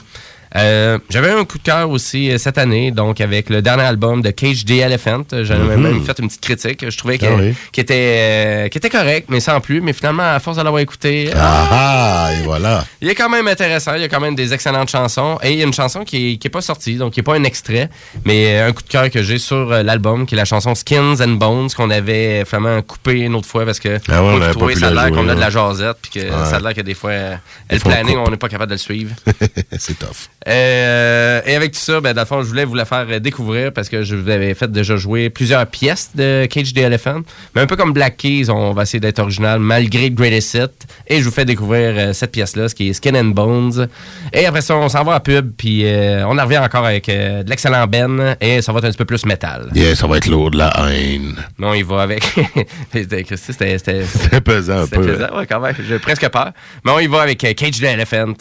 Speaker 3: Euh, J'avais un coup de cœur aussi euh, cette année, donc avec le dernier album de Cage the Elephant. J'avais même fait une petite critique. Je trouvais
Speaker 2: Ah oui.
Speaker 3: qu'il était, euh, était correct, mais sans plus. Mais finalement, à force de l'avoir écouté,
Speaker 2: Ah ah, et voilà.
Speaker 3: il est quand même intéressant. Il y a quand même des excellentes chansons. Et il y a une chanson qui est, qui est pas sortie, donc qui est pas un extrait, mais euh, un coup de cœur que j'ai sur l'album, qui est la chanson Skins and Bones, qu'on avait vraiment coupé une autre fois parce que
Speaker 2: Ah ouais, on
Speaker 3: trouvais
Speaker 2: pu
Speaker 3: ça a
Speaker 2: la
Speaker 3: l'air qu'on a de la jasette, puis que
Speaker 2: Ouais.
Speaker 3: ça a l'air que des fois,
Speaker 2: Ils
Speaker 3: le
Speaker 2: font
Speaker 3: planning, on n'est pas capable de le suivre.
Speaker 2: c'est tough.
Speaker 3: Euh, et avec tout ça, ben, dans le fond, je voulais vous la faire euh, découvrir parce que je vous avais fait déjà jouer plusieurs pièces de Cage the Elephant. Mais un peu comme Black Keys, on va essayer d'être original malgré le Greatest Hit. Et je vous fais découvrir euh, cette pièce-là, ce qui est Skin and Bones. Et après ça, on s'en va à pub, puis euh, on en revient encore avec de l'excellent Ben, et ça va être un petit peu plus métal.
Speaker 2: Yeah, ça va être lourd de la haine.
Speaker 3: Non, il va avec. C'était- c'était. C'était
Speaker 2: C'était pesant un
Speaker 3: c'était
Speaker 2: peu.
Speaker 3: pesant, ouais, quand même. J'ai presque peur. Mais on y va avec Cage the Elephant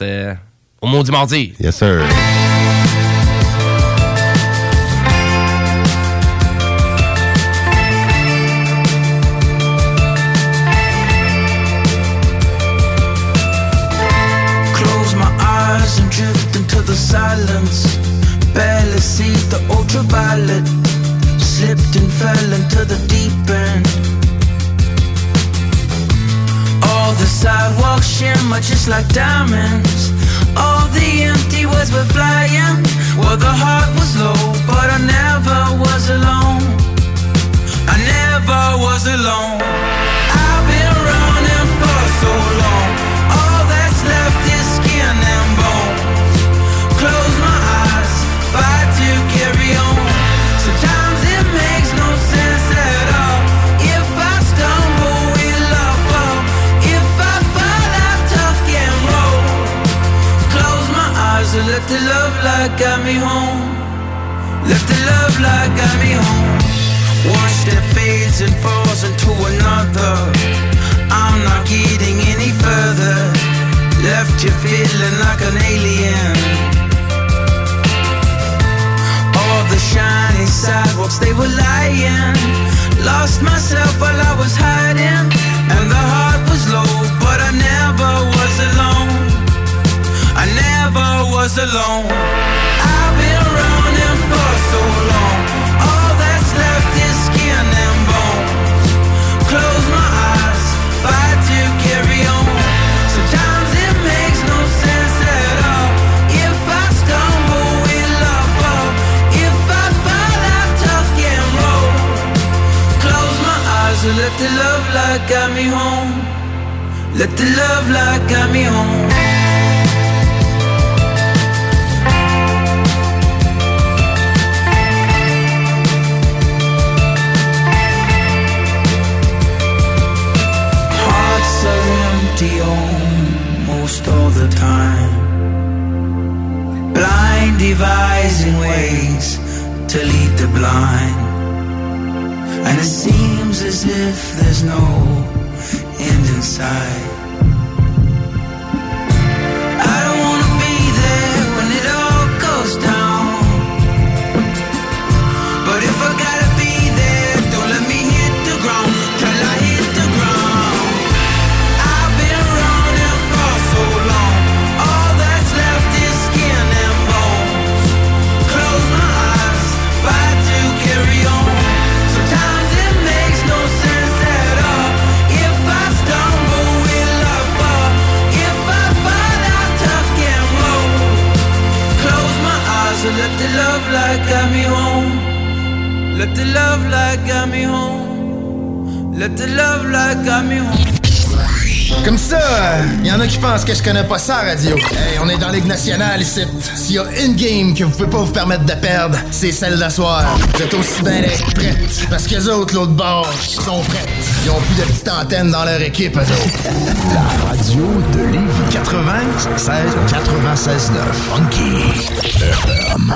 Speaker 3: au Maudit Mardi.
Speaker 2: Yes, sir.
Speaker 16: Close my eyes and drift into the silence. Barely see the ultraviolet. Slipped and fell into the deep end. All the sidewalks shimmer just like diamonds. All the empty words were flying. Well, the heart was low, but I never was alone. I never was alone. Light guide me home. Let the love light guide me home. One step fades and falls into another. I'm not getting any further. Left you feeling like an alien. All the shiny sidewalks, they were lying. Lost myself while I was hiding. And the heart was low, but I never was alone. I never never was alone. I've been running for so long. All that's left is skin and Close my eyes, fight to carry on. Sometimes it makes no sense at all. If I stumble, will I fall? If I fall, I tuck and roll. Close my eyes and let the love light guide me home. Let the love light guide me home. Empty almost all the time. Blind devising ways to lead the blind. And it seems as if there's no end in sight. The love.
Speaker 17: Comme ça, il y en a qui pensent que je connais pas ça, radio. Hey, on est dans Ligue nationale ici. S'il y a une game que vous pouvez pas vous permettre de perdre, c'est celle d'asseoir. Vous êtes aussi bien prêtes. Parce que les autres, l'autre bord, sont prêtes. Ils ont plus de petites antennes dans leur équipe, eux autres.
Speaker 1: La radio de Lévis 96 96 9 Funky FM.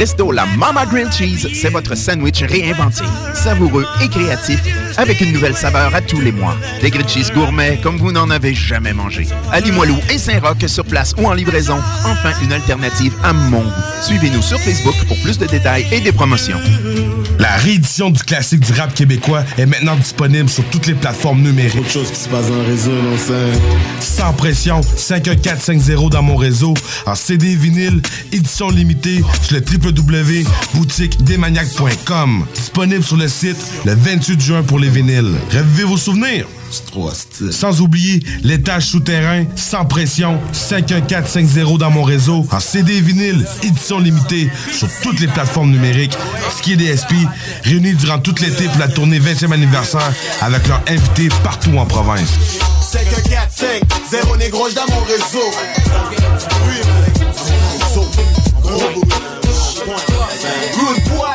Speaker 8: Resto La Mama Grilled Cheese, c'est votre sandwich réinventé. Savoureux et créatif, avec une nouvelle saveur à tous les mois. Des grilled cheese gourmets comme vous n'en avez jamais mangé. À Limoilou et Saint-Roch sur place ou en livraison, enfin une alternative à mon goût. Suivez-nous sur Facebook pour plus de détails et des promotions.
Speaker 18: La réédition du classique du rap québécois est maintenant disponible sur toutes les plateformes numériques. Autre chose qui se passe dans le réseau, non, Sans pression, 51450 dans mon réseau, en CD vinyle, édition limitée sur le www.boutiquedesmaniacs.com. Disponible sur le site le 28 juin pour les vinyles. Revivez vos souvenirs. Sans oublier l'étage souterrain, sans pression, 51450 dans mon réseau, en CD vinyle, édition limitée, sur toutes les plateformes numériques. Ski DSP, réunis durant tout l'été pour la tournée 20e anniversaire avec leurs invités partout en province.
Speaker 12: 5 4 5 0 négro dans mon réseau. Oui,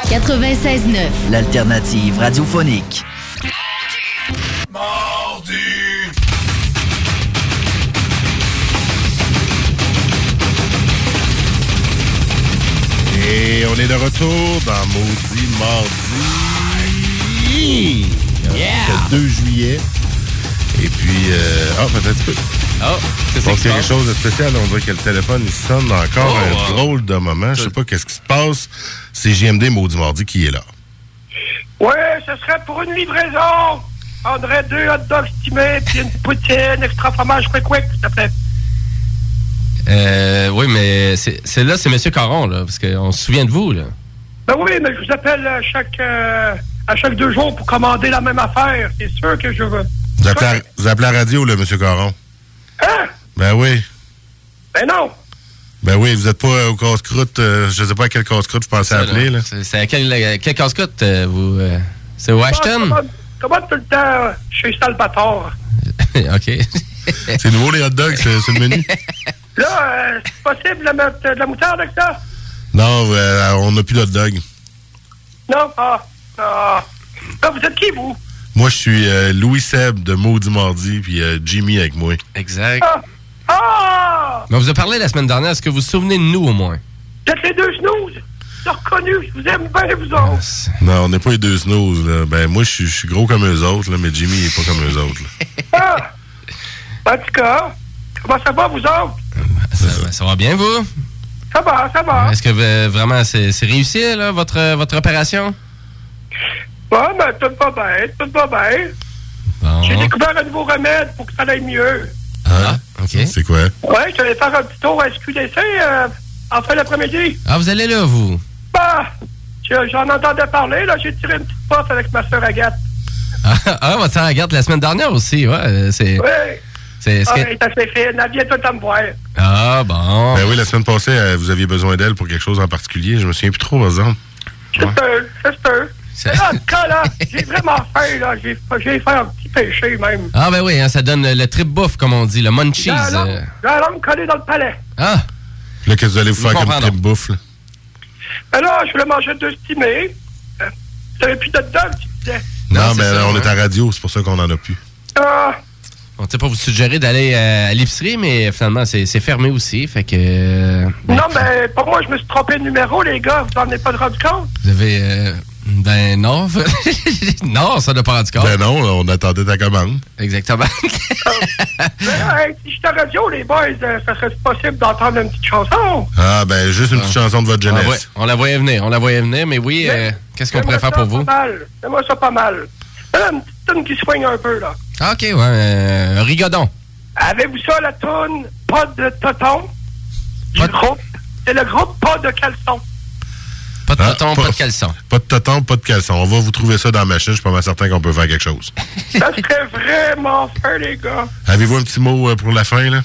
Speaker 11: 96.9.
Speaker 15: L'alternative radiophonique.
Speaker 2: Et on est de retour dans Maudit Mardi. Le 2 juillet. Et puis, euh, ah, peut-être un petit peu.
Speaker 3: Oh,
Speaker 2: a quelque chose de spécial. On dirait que le téléphone, il sonne encore
Speaker 3: Oh,
Speaker 2: un
Speaker 3: wow.
Speaker 2: drôle de moment. Je sais pas qu'est-ce qui se passe. C'est JMD Maudit Mardi qui est là.
Speaker 19: Ouais, ce serait pour une livraison. Prendrais deux hot dogs stimés, puis une poutine, extra fromage quick quick, s'il te plaît.
Speaker 3: Euh, oui, mais c'est c'est là, c'est M. Caron, là, parce qu'on se souvient de vous, là.
Speaker 19: Ben oui, mais je vous appelle à chaque, euh, à chaque deux jours pour commander la même affaire. C'est sûr que je veux.
Speaker 2: Vous appelez, à, vous appelez à la radio, là, M. Caron?
Speaker 19: Hein?
Speaker 2: Ben oui.
Speaker 19: Ben non.
Speaker 2: Ben oui, vous êtes pas euh, au casse-croûte. euh, je sais pas à quel casse-croûte je pensais appeler, là.
Speaker 3: C'est c'est à quel, à quel casse-croûte, euh, vous... euh, c'est Washington?
Speaker 19: Comment, tout le temps euh, chez Salvatore?
Speaker 3: OK.
Speaker 2: C'est nouveau, les hot dogs, c'est c'est le menu?
Speaker 19: Là, euh, c'est possible de mettre euh, de la moutarde avec ça?
Speaker 2: Non, euh, on n'a plus d'hot dog.
Speaker 19: Non, ah, ah. Ah, vous êtes qui, vous?
Speaker 2: Moi, je suis euh, Louis Seb de Maudit Mardi, puis euh, Jimmy avec moi.
Speaker 3: Exact.
Speaker 19: Ah! Ah!
Speaker 3: Mais on vous a parlé la semaine dernière. Est-ce que vous vous souvenez de nous, au moins?
Speaker 19: Vous êtes les deux snooze! Reconnu, je vous aime bien, vous autres.
Speaker 2: Non, on n'est pas les deux snooze, là. Ben, moi, je suis- gros comme eux autres, là, mais Jimmy, il est pas comme eux autres, là.
Speaker 19: Ah! En tout cas, comment ça va, vous autres?
Speaker 3: Ça, ça va bien, vous?
Speaker 19: Ça va, ça va.
Speaker 3: Est-ce que euh, vraiment c'est c'est réussi, là, votre, votre opération?
Speaker 19: Bon, ben, tout va bien, tout va bien.
Speaker 3: Bon.
Speaker 19: J'ai découvert un nouveau remède pour que ça aille mieux.
Speaker 3: Ah, OK.
Speaker 2: C'est quoi?
Speaker 19: Ouais, je vais faire un petit tour à SQDC euh, en fin d'après-midi.
Speaker 3: Ah, vous allez là, vous?
Speaker 19: Bah, je- j'en entendais parler, là. J'ai tiré une petite pote avec ma soeur Agathe.
Speaker 3: Ah, ah votre sœur Agathe la semaine dernière aussi, ouais. euh, C'est.
Speaker 19: Oui.
Speaker 3: c'est-
Speaker 19: Ah,
Speaker 3: que-
Speaker 19: elle est assez fine. Elle vient tout le temps me voir.
Speaker 3: Ah, bon.
Speaker 2: Ben oui, la semaine passée, euh, vous aviez besoin d'elle pour quelque chose en particulier. Je me souviens plus trop, par exemple.
Speaker 19: C'est eux, c'est eux. Là, en tout cas, là, j'ai vraiment faim, là. J'ai j'ai fait un petit péché, même.
Speaker 3: Ah, ben oui, hein, ça donne le trip bouffe, comme on dit, le munchies.
Speaker 19: J'ai la langue-
Speaker 3: euh.
Speaker 19: dans le palais.
Speaker 3: Ah!
Speaker 2: Là, qu'est-ce que vous allez vous faire comme trip bouffe, là?
Speaker 19: Mais là, je voulais manger deux stimés. Euh, Vous avez plus de dog, tu disais.
Speaker 2: Non, mais on est à radio, c'est pour ça qu'on en a plus.
Speaker 19: Ah,
Speaker 3: On ne pas vous suggérer d'aller euh, à l'épicerie, mais finalement, c'est c'est fermé aussi. Fait que. euh, ben,
Speaker 19: non, mais pour moi, je me suis trompé de numéro, les gars. Vous en avez pas rendu compte?
Speaker 3: Vous avez. euh, ben non. non, ça n'a pas rendu compte.
Speaker 2: Ben non, on attendait ta commande.
Speaker 3: Exactement.
Speaker 19: Mais, hey, si j'étais à radio, les boys, euh, ça serait possible d'entendre une petite chanson.
Speaker 2: Ah, ben juste une petite chanson de votre
Speaker 3: la,
Speaker 2: jeunesse.
Speaker 3: voyait, on la voyait venir, on la voyait venir, mais oui, euh, qu'est-ce qu'on pourrait faire pour vous?
Speaker 19: Pas mal. Fais-moi ça pas mal. Là, une petite tune qui swing un peu, là.
Speaker 3: Ah, ok, ouais, euh, un rigodon.
Speaker 19: Avez-vous ça, la tune Pas de toton? Du groupe? C'est le groupe Pas de caleçon.
Speaker 3: Pas de
Speaker 2: Ah,
Speaker 3: toton, pas de caleçon.
Speaker 2: Pas de toton, pas de caleçon. On va vous trouver ça dans la machine. Je suis pas mal certain qu'on peut faire quelque chose.
Speaker 19: Ça serait vraiment fin, les gars.
Speaker 2: Avez-vous un petit mot euh, pour la fin, là?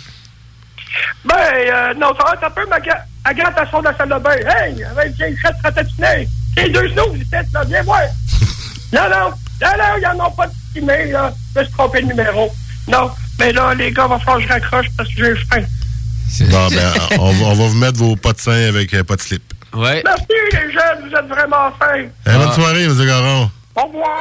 Speaker 19: Ben, euh, non, ça va être un peu ma ga- agrantation de la salle de bain. Hey, avec vieille crête ratatinée. C'est deux snows, vous êtes là, viens voir. Non, non, non, non, ils n'en ont pas de stimé, là. Je me suis trompé de numéro. Non, mais là, les gars, va falloir que je raccroche parce que j'ai faim.
Speaker 2: Bon, ben, on, va- on va vous mettre vos pas de sein avec euh, pas de slip.
Speaker 3: Ouais.
Speaker 19: Merci, les jeunes, vous êtes vraiment fins.
Speaker 2: Bonne soirée, M. Garon.
Speaker 19: Au revoir.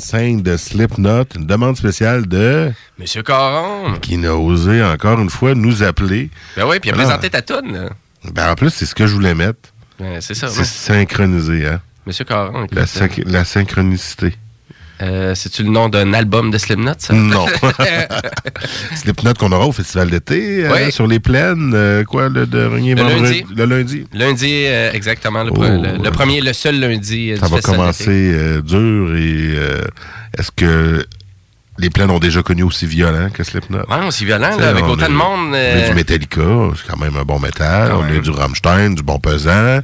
Speaker 2: Saint de Slipknot, une demande spéciale de...
Speaker 3: Monsieur Caron.
Speaker 2: Qui n'a osé encore une fois nous appeler.
Speaker 3: Ben oui, puis il a présenté ta toune.
Speaker 2: Ben en plus, c'est ce que je voulais mettre.
Speaker 3: Ben, c'est ça.
Speaker 2: C'est
Speaker 3: ouais.
Speaker 2: synchronisé, hein?
Speaker 3: Monsieur Caron.
Speaker 2: La, synch- la synchronicité.
Speaker 3: Euh, C'est-tu le nom d'un album de Slipknot, ça?
Speaker 2: Non. Slipknot qu'on aura au Festival d'été, euh,
Speaker 3: Oui.
Speaker 2: sur les plaines, euh, quoi, le dernier
Speaker 3: Le
Speaker 2: vendredi?
Speaker 3: lundi.
Speaker 2: Le lundi.
Speaker 3: Lundi, exactement. Le,
Speaker 2: Oh,
Speaker 3: le- le premier, le seul lundi
Speaker 2: Ça
Speaker 3: du
Speaker 2: va
Speaker 3: festival
Speaker 2: commencer dur et est-ce que les plaines ont déjà connu aussi violent que Slipknot?
Speaker 3: Ouais, aussi violent, là, avec autant
Speaker 2: a-
Speaker 3: de monde.
Speaker 2: On a du Metallica, c'est quand même un bon métal.
Speaker 3: Quand
Speaker 2: on a du Rammstein, du bon pesant.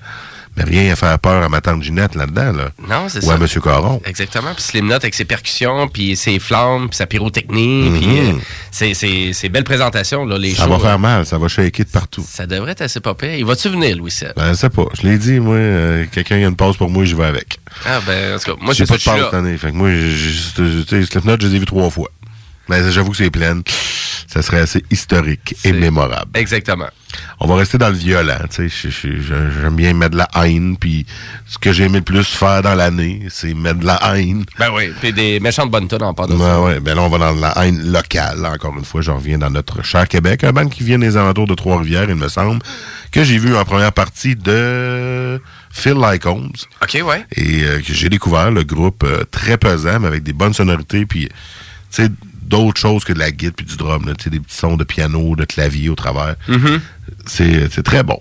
Speaker 2: Mais rien à faire peur à ma tante Ginette là-dedans. Là.
Speaker 3: Non, c'est
Speaker 2: Ou
Speaker 3: ça.
Speaker 2: à M. Caron.
Speaker 3: Exactement. Puis Slimnot avec ses percussions, puis ses flammes, puis sa pyrotechnie.
Speaker 2: Mhm.
Speaker 3: Puis euh, c'est- c'est c'est belle présentation, là, les
Speaker 2: Ça
Speaker 3: shows.
Speaker 2: va faire mal, ça va shaker de partout.
Speaker 3: Ça devrait être assez pire. Il va-tu venir, Louis Seb?
Speaker 2: Ben, je sais pas. Je l'ai dit, moi, euh, quelqu'un a une pause pour moi, je vais avec.
Speaker 3: Ah, ben, en tout cas, moi,
Speaker 2: j'ai pas de
Speaker 3: là.
Speaker 2: cette année. Fait que moi, Slipknot, je les ai vus trois fois. Mais j'avoue que c'est plein. Ça serait assez historique et mémorable.
Speaker 3: Exactement.
Speaker 2: On va rester dans le violent, J'aime bien mettre de la haine, puis ce que j'ai aimé le plus faire dans l'année, c'est mettre de la haine.
Speaker 3: Ben oui, puis des méchantes bonnes tonnes en part de
Speaker 2: Ouais,
Speaker 3: ça.
Speaker 2: ouais. Ben là, on va dans la haine locale. Encore une fois, je reviens dans notre cher Québec. Un band qui vient des alentours de Trois-Rivières, il me semble, que j'ai vu en première partie de Phil Lycombs.
Speaker 3: OK, ouais.
Speaker 2: Et euh, que j'ai découvert le groupe euh, très pesant, mais avec des bonnes sonorités, puis, tu sais, d'autres choses que de la guitare puis du drum, là, des petits sons de piano, de clavier au travers.
Speaker 3: Mhm.
Speaker 2: C'est c'est très bon.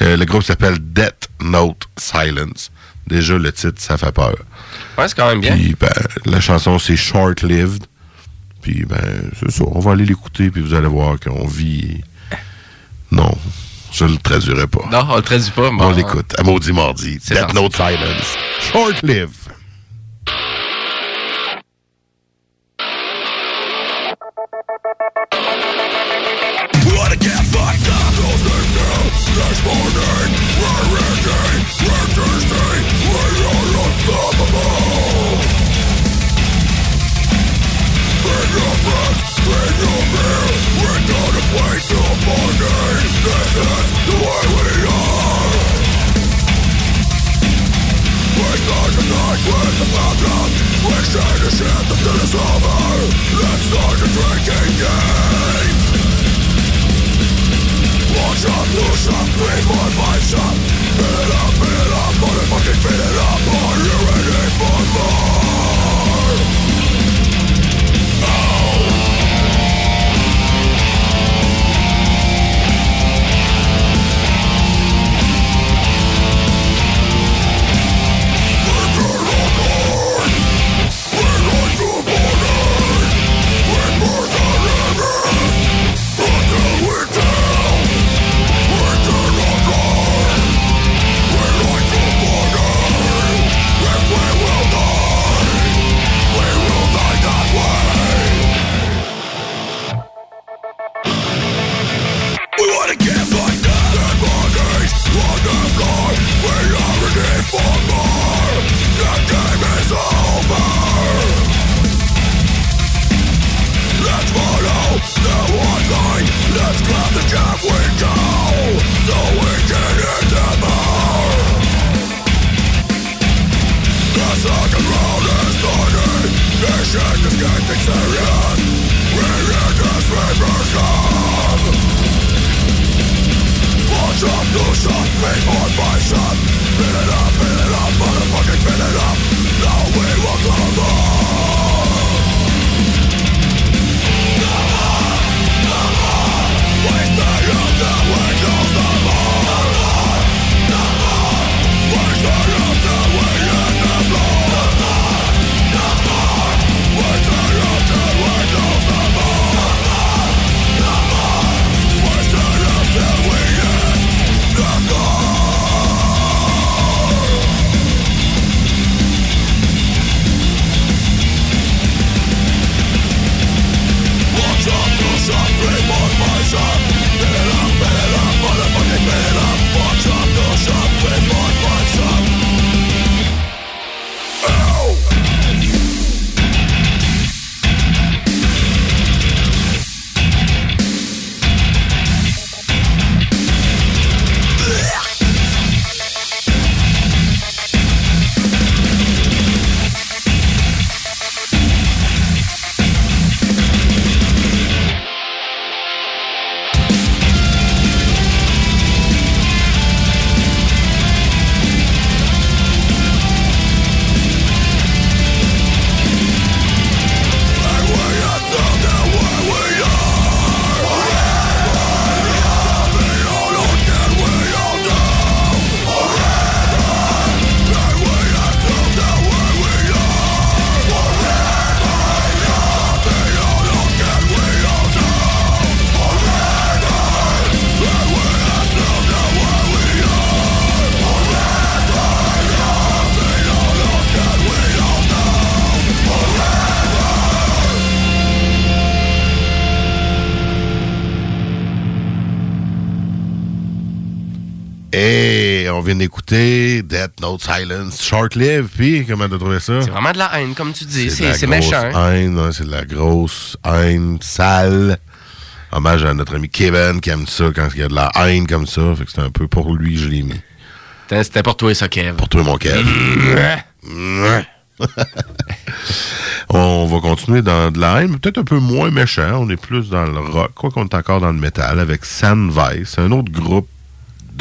Speaker 2: Euh, le groupe s'appelle Death Note Silence. Déjà, le titre, ça fait peur.
Speaker 3: Ouais, c'est quand même bien.
Speaker 2: Puis, ben, la chanson, c'est Short-Lived. Puis, ben, c'est ça. On va aller l'écouter, puis vous allez voir qu'on vit... Non, je le traduirai pas.
Speaker 3: Non, on le traduit pas. bon.
Speaker 2: On l'écoute. À maudit mardi. Death. Note Silence. Short-Lived.
Speaker 12: Wanna This morning, we're ready, we're thirsty, we are unstoppable. Bring your friends, bring your beer, we're gonna play till morning. This is the way we are. We start the night with the problem. We share the shit until it's over. Let's start the drinking game. Up, fill it up, motherfucking it. Are you ready for more? We wanna on the floor We are ready for more. The game is over. Let's follow the one line. Let's the So we can the second round is started This shit is getting serious. We hit this Up, do shot, three, four, five shot Fill it up, fill it up, motherfucking fill it up Now we will come on
Speaker 2: Death Note Silence, Short Live, puis comment t'as trouvé ça?
Speaker 3: C'est vraiment de la haine, comme tu dis. C'est méchant.
Speaker 2: haine, ouais, c'est de la grosse haine sale. Hommage à notre ami Kevin qui aime ça quand il y a de la haine comme ça. Fait que c'était un peu pour lui, je l'ai mis.
Speaker 3: C'était pour toi, ça, Kev.
Speaker 2: Pour toi, mon Kev. On va continuer dans de la haine, peut-être un peu moins méchant. On est plus dans le rock, quoi qu'on est encore dans le métal, avec San Vice, un autre groupe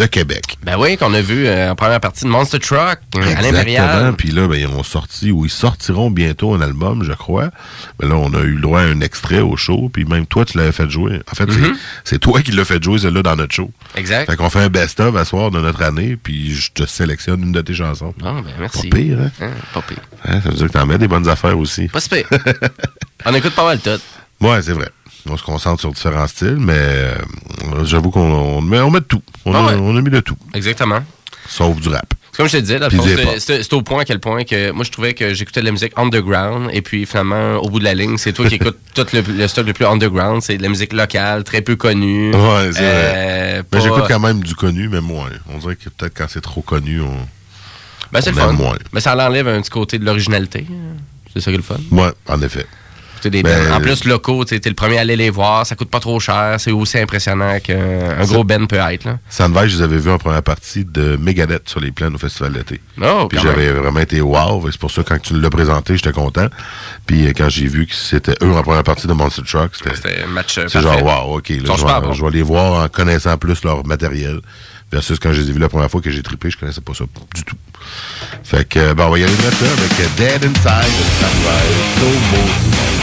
Speaker 2: de Québec.
Speaker 3: Ben oui, qu'on a vu euh, en première partie de Monster Truck, à
Speaker 2: Exactement.
Speaker 3: l'Impérial.
Speaker 2: Puis là, ben, ils ont sorti, ou ils sortiront bientôt un album, je crois. Mais là, on a eu le droit à un extrait au show, puis même toi, tu l'avais fait jouer. En fait, c'est-
Speaker 3: Mhm.
Speaker 2: c'est toi qui l'as fait jouer, celle-là, dans notre show.
Speaker 3: Exact.
Speaker 2: Fait qu'on fait un best-of à soir de notre année, puis je te sélectionne une de tes chansons.
Speaker 3: Ah, ben merci.
Speaker 2: Pas pire, hein?
Speaker 3: Hein, pas pire.
Speaker 2: Hein, ça veut dire que t'en mets des bonnes affaires aussi.
Speaker 3: Pas si pire. On écoute pas mal tout.
Speaker 2: Ouais, c'est vrai. On se concentre sur différents styles, mais euh, j'avoue qu'on on met, on met de tout. On,
Speaker 3: Ah
Speaker 2: a, on a mis de tout.
Speaker 3: Exactement.
Speaker 2: Sauf du rap.
Speaker 3: C'est Comme je te disais, c'était au point à quel point que moi je trouvais que j'écoutais de la musique underground et puis finalement au bout de la ligne c'est toi qui écoutes tout le, le stock le plus underground, c'est de la musique locale, très peu connue.
Speaker 2: Ouais, c'est
Speaker 3: Euh,
Speaker 2: vrai. Mais
Speaker 3: pas-
Speaker 2: j'écoute quand même du connu, mais moins. On dirait que peut-être quand c'est trop connu, on.
Speaker 3: Ben, c'est fun.
Speaker 2: moins.
Speaker 3: Mais ça enlève un petit côté de l'originalité. C'est ça qui est le fun.
Speaker 2: Ouais, en effet.
Speaker 3: Des
Speaker 2: Ben,
Speaker 3: bands. En plus, locaux, tu t'es le premier à aller les voir, ça coûte pas trop cher, c'est aussi impressionnant qu'un un gros band peut être. Là.
Speaker 2: Sandvige, je les avais vus en première partie de Megadeth sur les plaines au Festival d'été.
Speaker 3: Oh,
Speaker 2: Puis j'avais vraiment été wow. C'est pour ça, quand tu l'as présenté, j'étais content. Puis euh, quand j'ai vu que c'était eux en première partie de Monster Truck, c'était.
Speaker 3: Match euh,
Speaker 2: C'est genre, wow, OK. là, je, vais,
Speaker 3: bons.
Speaker 2: je vais les voir en connaissant plus leur matériel. Versus quand je les ai vus la première fois que j'ai trippé, je connaissais pas ça du tout. Fait que, euh, ben, on va y aller maintenant avec euh, Dead Inside. So beau.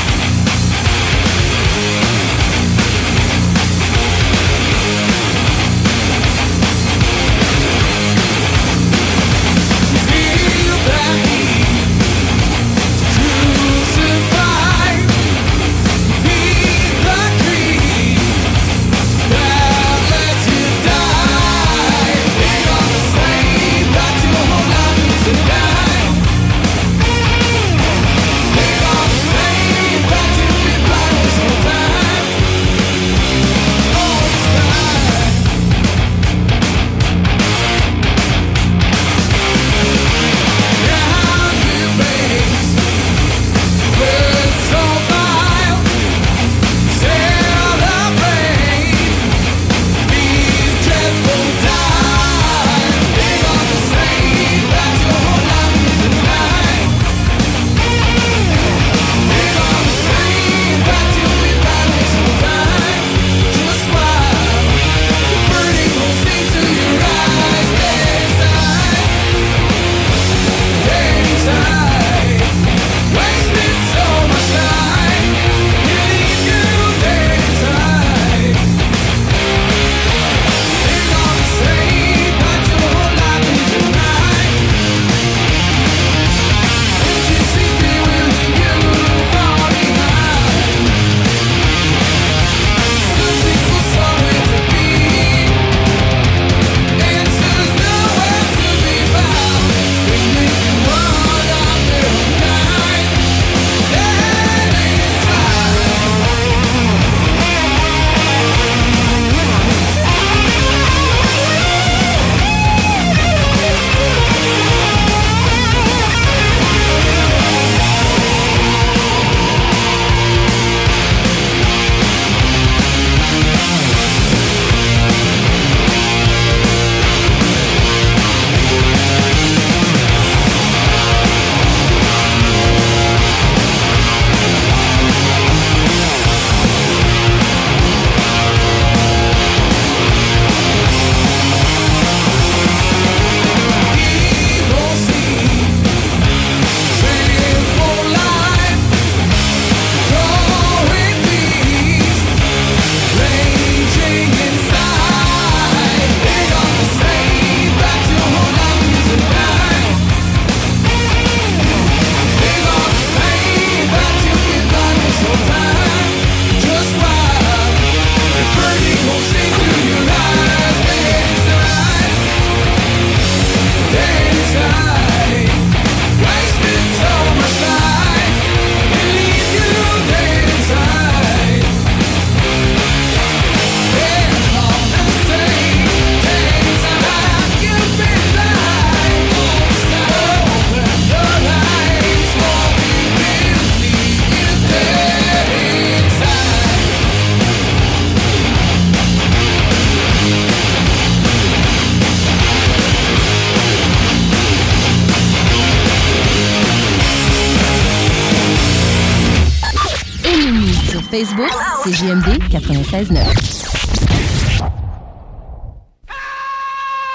Speaker 11: Facebook, c'est JMD 96.9.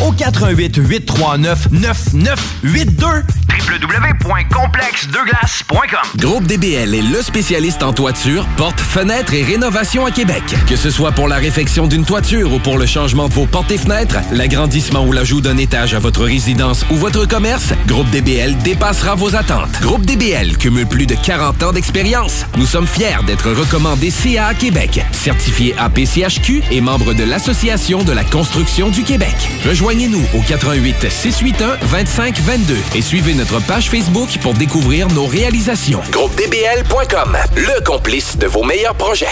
Speaker 20: au 88 839 9982 www.complexdeglace.com
Speaker 14: Groupe DBL est le spécialiste en toiture, portes, fenêtres et rénovation à Québec. Que ce soit pour la réfection d'une toiture ou pour le changement de vos portes et fenêtres, l'agrandissement ou l'ajout d'un étage à votre résidence ou votre commerce, Groupe DBL dépassera vos attentes. Groupe DBL cumule plus de 40 ans d'expérience. Nous sommes fiers d'être recommandés CA Québec, certifié APCHQ et membre de l'Association de la construction du Québec. Rejoignez-nous au 88 681 25 22 et suivez notre page Facebook pour découvrir nos réalisations. GroupeDBL.com, le complice de vos meilleurs projets.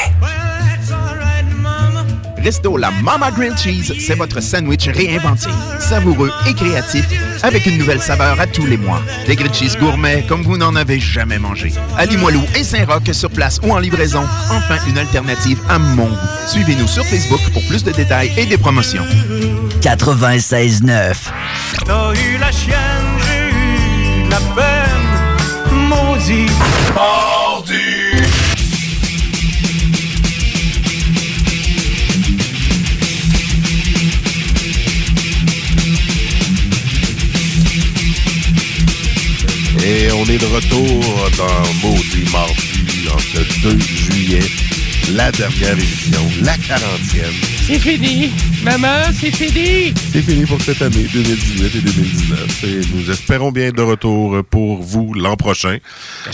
Speaker 8: Resto La Mama Grilled Cheese, c'est votre sandwich réinventé. Savoureux et créatif, avec une nouvelle saveur à tous les mois. Des grilled cheese gourmets comme vous n'en avez jamais mangé. À Limoilou et Saint-Roch sur place ou en livraison, enfin une alternative à mon goût. Suivez-nous sur Facebook pour plus de détails et des promotions.
Speaker 15: 96.9.
Speaker 12: T'as eu la chienne, j'ai eu de la peine, maudit. Mardi.
Speaker 2: Et on est de retour dans Maudit Mardi en ce 2 juillet. La dernière émission, la 40e.
Speaker 7: C'est fini. Maman, c'est fini.
Speaker 2: C'est fini pour cette année 2018 et 2019. Et nous espérons bien être de retour pour vous l'an prochain.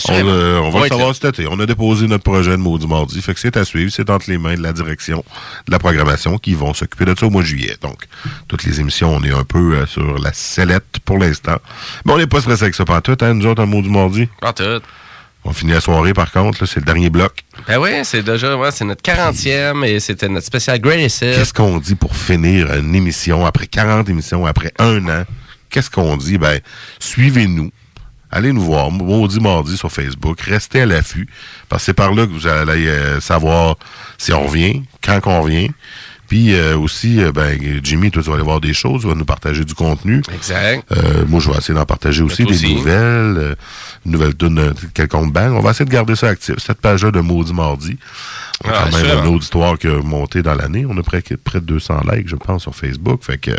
Speaker 2: On, euh, on va le savoir cet été. On a déposé notre projet de Maudit Mardi. Fait que c'est à suivre. C'est entre les mains de la direction de la programmation qui vont s'occuper de ça au mois de juillet. Donc, toutes les émissions, on est un peu euh, sur la sellette pour l'instant. Mais on n'est pas stressé avec ça pantoute, hein, nous autres, en Maudit Mardi.
Speaker 3: Pas tout.
Speaker 2: On finit la soirée, par contre. C'est le dernier bloc.
Speaker 3: Ben oui, c'est déjà, ouais, c'est notre 40e et c'était notre spécial Greatest.
Speaker 2: Qu'est-ce qu'on dit pour finir une émission après 40 émissions, après un an? Qu'est-ce qu'on dit? Ben, suivez-nous. Allez nous voir, maudit mardi sur Facebook. Restez à l'affût, parce que c'est par là que vous allez euh, savoir si on revient, quand qu'on revient. Puis euh, aussi, euh, ben, Jimmy, toi, tu vas aller voir des choses, tu vas nous partager du contenu.
Speaker 3: Exact.
Speaker 2: Euh, moi, je vais essayer d'en partager aussi, des
Speaker 3: aussi.
Speaker 2: nouvelles, une nouvelle tune quelconque bang. On va essayer de garder ça actif. Cette page-là de Maudit Mardi. On a
Speaker 3: Ah,
Speaker 2: quand même un auditoire qui a monté dans l'année. On a près, près de 200 likes, je pense, sur Facebook. Fait que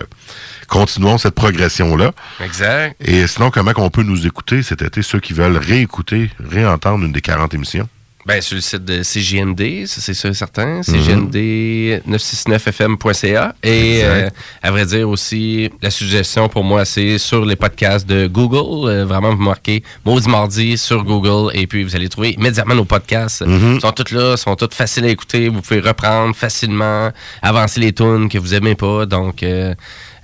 Speaker 2: continuons cette progression-là.
Speaker 3: Exact.
Speaker 2: Et sinon, comment on peut nous écouter cet été, ceux qui veulent réécouter, réentendre une des 40 émissions?
Speaker 3: Ben, sur le site de CGMD, ça c'est sûr et certain.
Speaker 2: Mhm.
Speaker 3: CGMD969fm.ca. Et euh, à vrai dire aussi, la suggestion pour moi, c'est sur les podcasts de Google. Euh, vraiment, vous marquez Maudit Mardi sur Google et puis vous allez trouver immédiatement nos podcasts.
Speaker 2: Mhm.
Speaker 3: Ils sont tous là, sont tous faciles à écouter. Vous pouvez reprendre facilement, avancer les tunes que vous aimez pas. Donc, euh,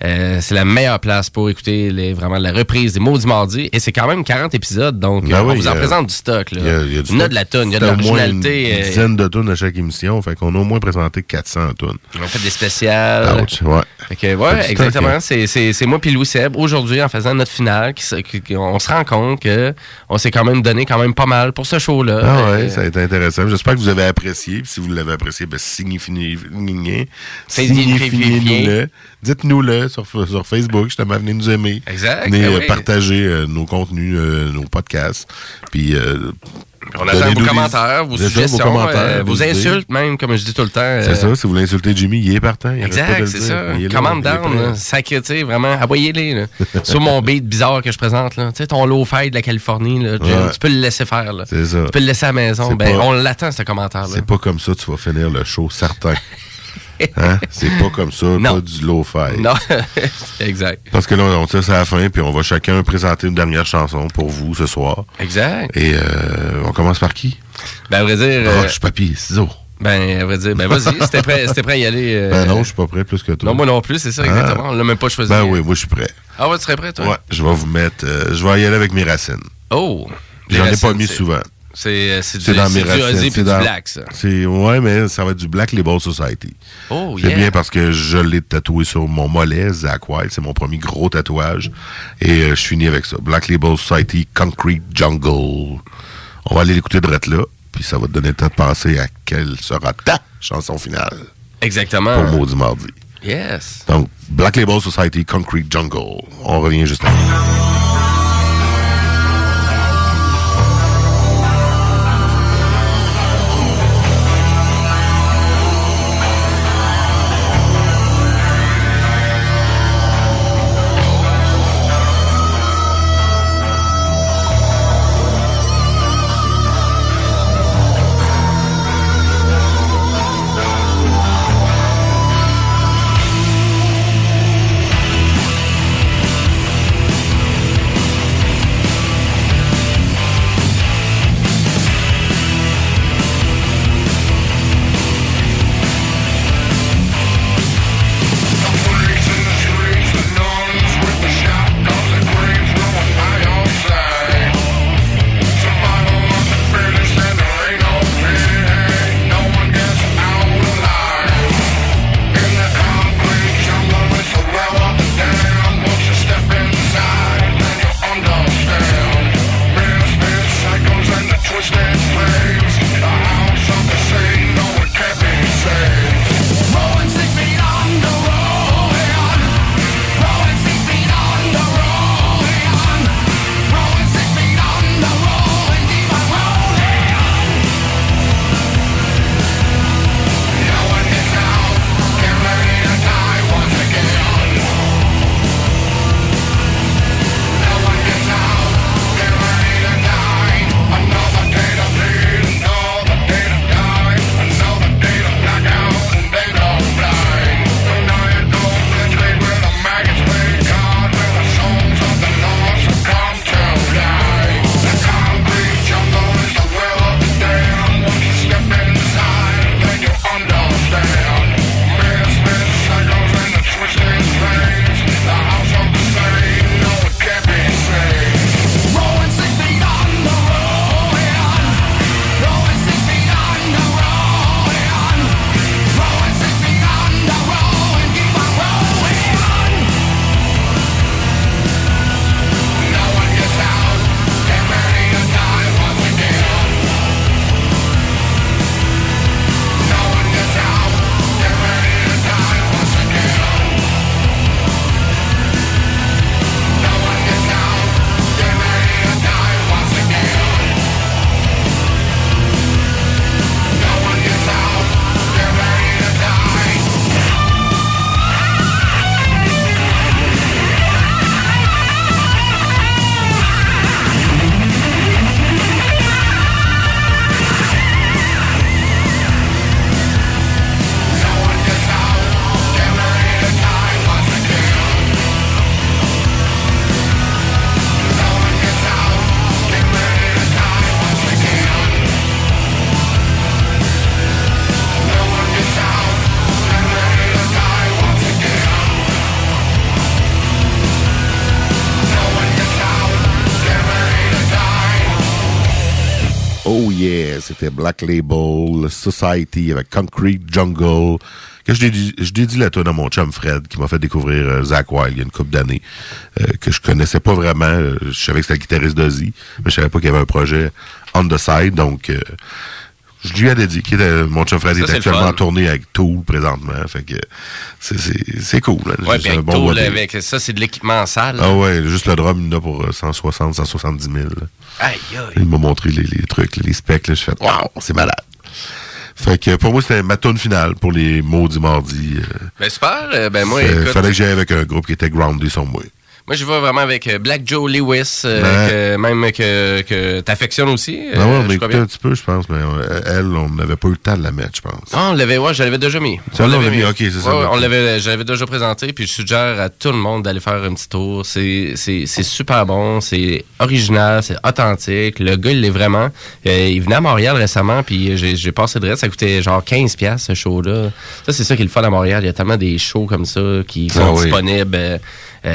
Speaker 3: euh, c'est la meilleure place pour écouter les, vraiment la reprise des Maudits Mardi. Et c'est quand même 40 épisodes, donc
Speaker 2: Ben
Speaker 3: euh, on vous en
Speaker 2: euh,
Speaker 3: présente du stock. Là.
Speaker 2: Il y a, y a du
Speaker 3: Il y en a de la tonne, il y a de l'originalité.
Speaker 2: Une dizaine de tonnes à chaque émission. Fait qu'on a au moins présenté 400 tonnes.
Speaker 3: On fait des spéciales.
Speaker 2: Ouch, ouais.
Speaker 3: Fait que, ouais,
Speaker 2: Fait du stock,
Speaker 3: exactement.
Speaker 2: hein.
Speaker 3: C'est, c'est, c'est moi puis Louis Seb. Aujourd'hui, en faisant notre finale, on se rend compte que on s'est quand même donné quand même pas mal pour ce show-là.
Speaker 2: Ah ouais,
Speaker 3: Euh,
Speaker 2: ça a été intéressant. J'espère que vous avez apprécié. Puis Si vous l'avez apprécié, ben signifiez-
Speaker 3: Signifiez-
Speaker 2: signifiez-nous-le. Dites-nous-le ouais, sur, sur Facebook, justement, venez nous aimer.
Speaker 3: Exact,
Speaker 2: Venez
Speaker 3: ben
Speaker 2: euh,
Speaker 3: oui.
Speaker 2: partager euh, nos contenus, euh, nos podcasts. Puis,
Speaker 3: On attend vos commentaires, vos suggestions,
Speaker 2: commentaires,
Speaker 3: euh, vos
Speaker 2: idées.
Speaker 3: insultes même, comme je dis tout le temps.
Speaker 2: C'est ça, si vous voulez insulter Jimmy, il est partant. il
Speaker 3: Exact, c'est ça.
Speaker 2: Est
Speaker 3: down, sacré, tu sais, vraiment, aboyez-les. Sur mon beat bizarre que je présente, là. Tu sais, ton low-fi de la Californie, là, Jim,
Speaker 2: Ouais.
Speaker 3: tu peux le laisser faire, là.
Speaker 2: C'est ça.
Speaker 3: Tu peux le laisser à la maison. Ben,
Speaker 2: pas-
Speaker 3: on l'attend, ce commentaire-là.
Speaker 2: C'est pas comme ça que tu vas finir le show, certain. Hein? C'est pas comme ça, pas du low-fi.
Speaker 3: Non, exact.
Speaker 2: Parce que là, on tire ça à la fin, puis on va chacun présenter une dernière chanson pour vous ce soir.
Speaker 3: Exact.
Speaker 2: Et euh, on commence par qui?
Speaker 3: Ben, à vrai dire. euh,
Speaker 2: Roche, papier, ciseaux.
Speaker 3: Ben, à vrai dire, ben, vas-y, c'était prêt, prêt à y aller. euh,
Speaker 2: Ben non, je suis pas prêt plus que toi.
Speaker 3: Non, moi non plus, c'est ça,
Speaker 2: Ah.
Speaker 3: exactement. On l'a même pas choisi.
Speaker 2: Ben oui, moi je suis prêt.
Speaker 3: Ah ouais, tu serais prêt, toi?
Speaker 2: Ouais, je vais vous mettre. euh, je vais y aller avec mes racines.
Speaker 3: Oh!
Speaker 2: J'en ai pas mis souvent.
Speaker 3: C'est euh, c'est du,
Speaker 2: C'est dans mes
Speaker 3: c'est du
Speaker 2: racines. C'est
Speaker 3: Black, ça.
Speaker 2: C'est ouais, mais ça va être du Black Label Society.
Speaker 3: Oh,
Speaker 2: C'est
Speaker 3: yeah.
Speaker 2: bien parce que je l'ai tatoué sur mon mollet, Zach Wild. C'est mon premier gros tatouage. Et euh, je finis avec ça. Black Label Society, Concrete Jungle. On va aller l'écouter de là. Puis ça va te donner le temps de penser à quelle sera ta chanson finale
Speaker 3: Exactement.
Speaker 2: pour Maudit Mardi.
Speaker 3: Yes.
Speaker 2: Donc, Black Label Society, Concrete Jungle. On revient juste après. Label Society avec Concrete Jungle. Que je dédie, je la tonne à mon chum Fred qui m'a fait découvrir euh, Zach Wild il y a une couple d'années euh, que je connaissais pas vraiment. Euh, Je savais que c'était le guitariste d'Ozzy, mais je savais pas qu'il y avait un projet on the side. Donc, Je lui avais dit était, mon chum Fred est actuellement tournée avec Tool présentement. Fait que c'est- cool. là.
Speaker 3: Ouais,
Speaker 2: Juste
Speaker 3: puis
Speaker 2: un
Speaker 3: avec
Speaker 2: bon
Speaker 3: Tool,
Speaker 2: body.
Speaker 3: avec ça, c'est de l'équipement en salle.
Speaker 2: Ah ouais, juste le drum, il en a pour euh, 160, 170 000. là.
Speaker 3: Aïe, aïe.
Speaker 2: Il m'a montré les, les trucs, les specs. Là, je fais waouh, c'est malade. Fait que pour moi, c'était ma tune finale pour les maudits mardis. euh.
Speaker 3: Ben super. euh, Ben moi, écoute,
Speaker 2: fallait que j'aille avec un groupe qui était groundé sur moi.
Speaker 3: Moi je vais vraiment avec euh, Black Joe Lewis, euh, que- même que, que t'affectionnes aussi.
Speaker 2: Ah ouais, on écouté un petit peu, je pense, mais elle, on n'avait pas eu le temps de la mettre, je pense.
Speaker 3: Ah, on l'avait, ouais, je l'avais déjà mis.
Speaker 2: Ça,
Speaker 3: On l'avait
Speaker 2: l'a mis, ok, c'est ça,
Speaker 3: Ouais, on l'avait, je l'avais déjà présenté, puis je suggère à tout le monde d'aller faire un petit tour. C'est, c'est, c'est super bon, c'est original, c'est authentique. Le gars, il l'est vraiment. Euh, il venait à Montréal récemment, puis j'ai, j'ai passé de reste, ça coûtait genre 15 pièces ce show-là. Ça, c'est ça qui est le fun à Montréal. Il y a tellement des shows comme ça qui sont
Speaker 2: Ah oui.
Speaker 3: disponibles.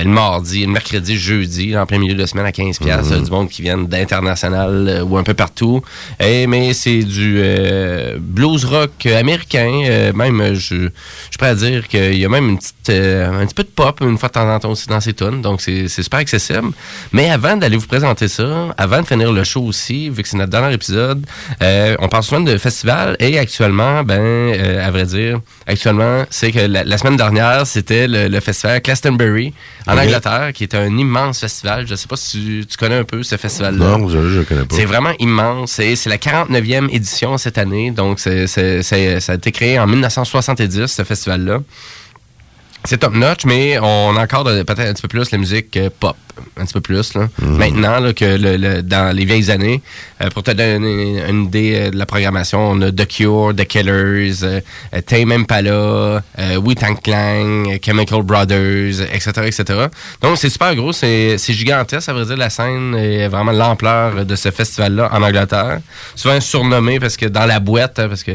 Speaker 3: Le mardi, le mercredi, jeudi, en plein milieu de semaine à 15 pièces,
Speaker 2: Mhm.
Speaker 3: du monde qui viennent d'international euh, ou un peu partout. Et, mais c'est du euh, blues rock américain. euh, même, euh, je, je suis prêt à dire qu'il y a même une petite, euh, un petit peu de pop une fois de temps en temps aussi dans ces tunes. Donc, c'est c'est super accessible. Mais avant d'aller vous présenter ça, avant de finir le show aussi, vu que c'est notre dernier épisode, euh, on parle souvent de festival et actuellement, ben, euh, à vrai dire, actuellement, c'est que la, la semaine dernière, c'était le, le festival Glastonbury en. Angleterre, qui est un immense festival. Je sais pas si tu, tu connais un peu ce festival-là.
Speaker 2: Non, je ne connais pas.
Speaker 3: C'est vraiment immense. C'est la 49e édition cette année. Donc, c'est- ça a été créé en 1970, ce festival-là. C'est top notch, mais on encadre peut-être un petit peu plus la musique euh, pop. Un petit peu plus, là. Maintenant, là, que le, le- dans les vieilles années. Euh, pour te donner une idée euh, de la programmation, on a The Cure, The Killers, euh, euh, Tame Impala, Wu-Tang Clan, Chemical Brothers, etc., etc. Donc, c'est super gros, c'est c'est gigantesque, ça veut dire, la scène et vraiment l'ampleur de ce festival-là en Angleterre. Souvent surnommé parce que dans la boîte, hein, parce que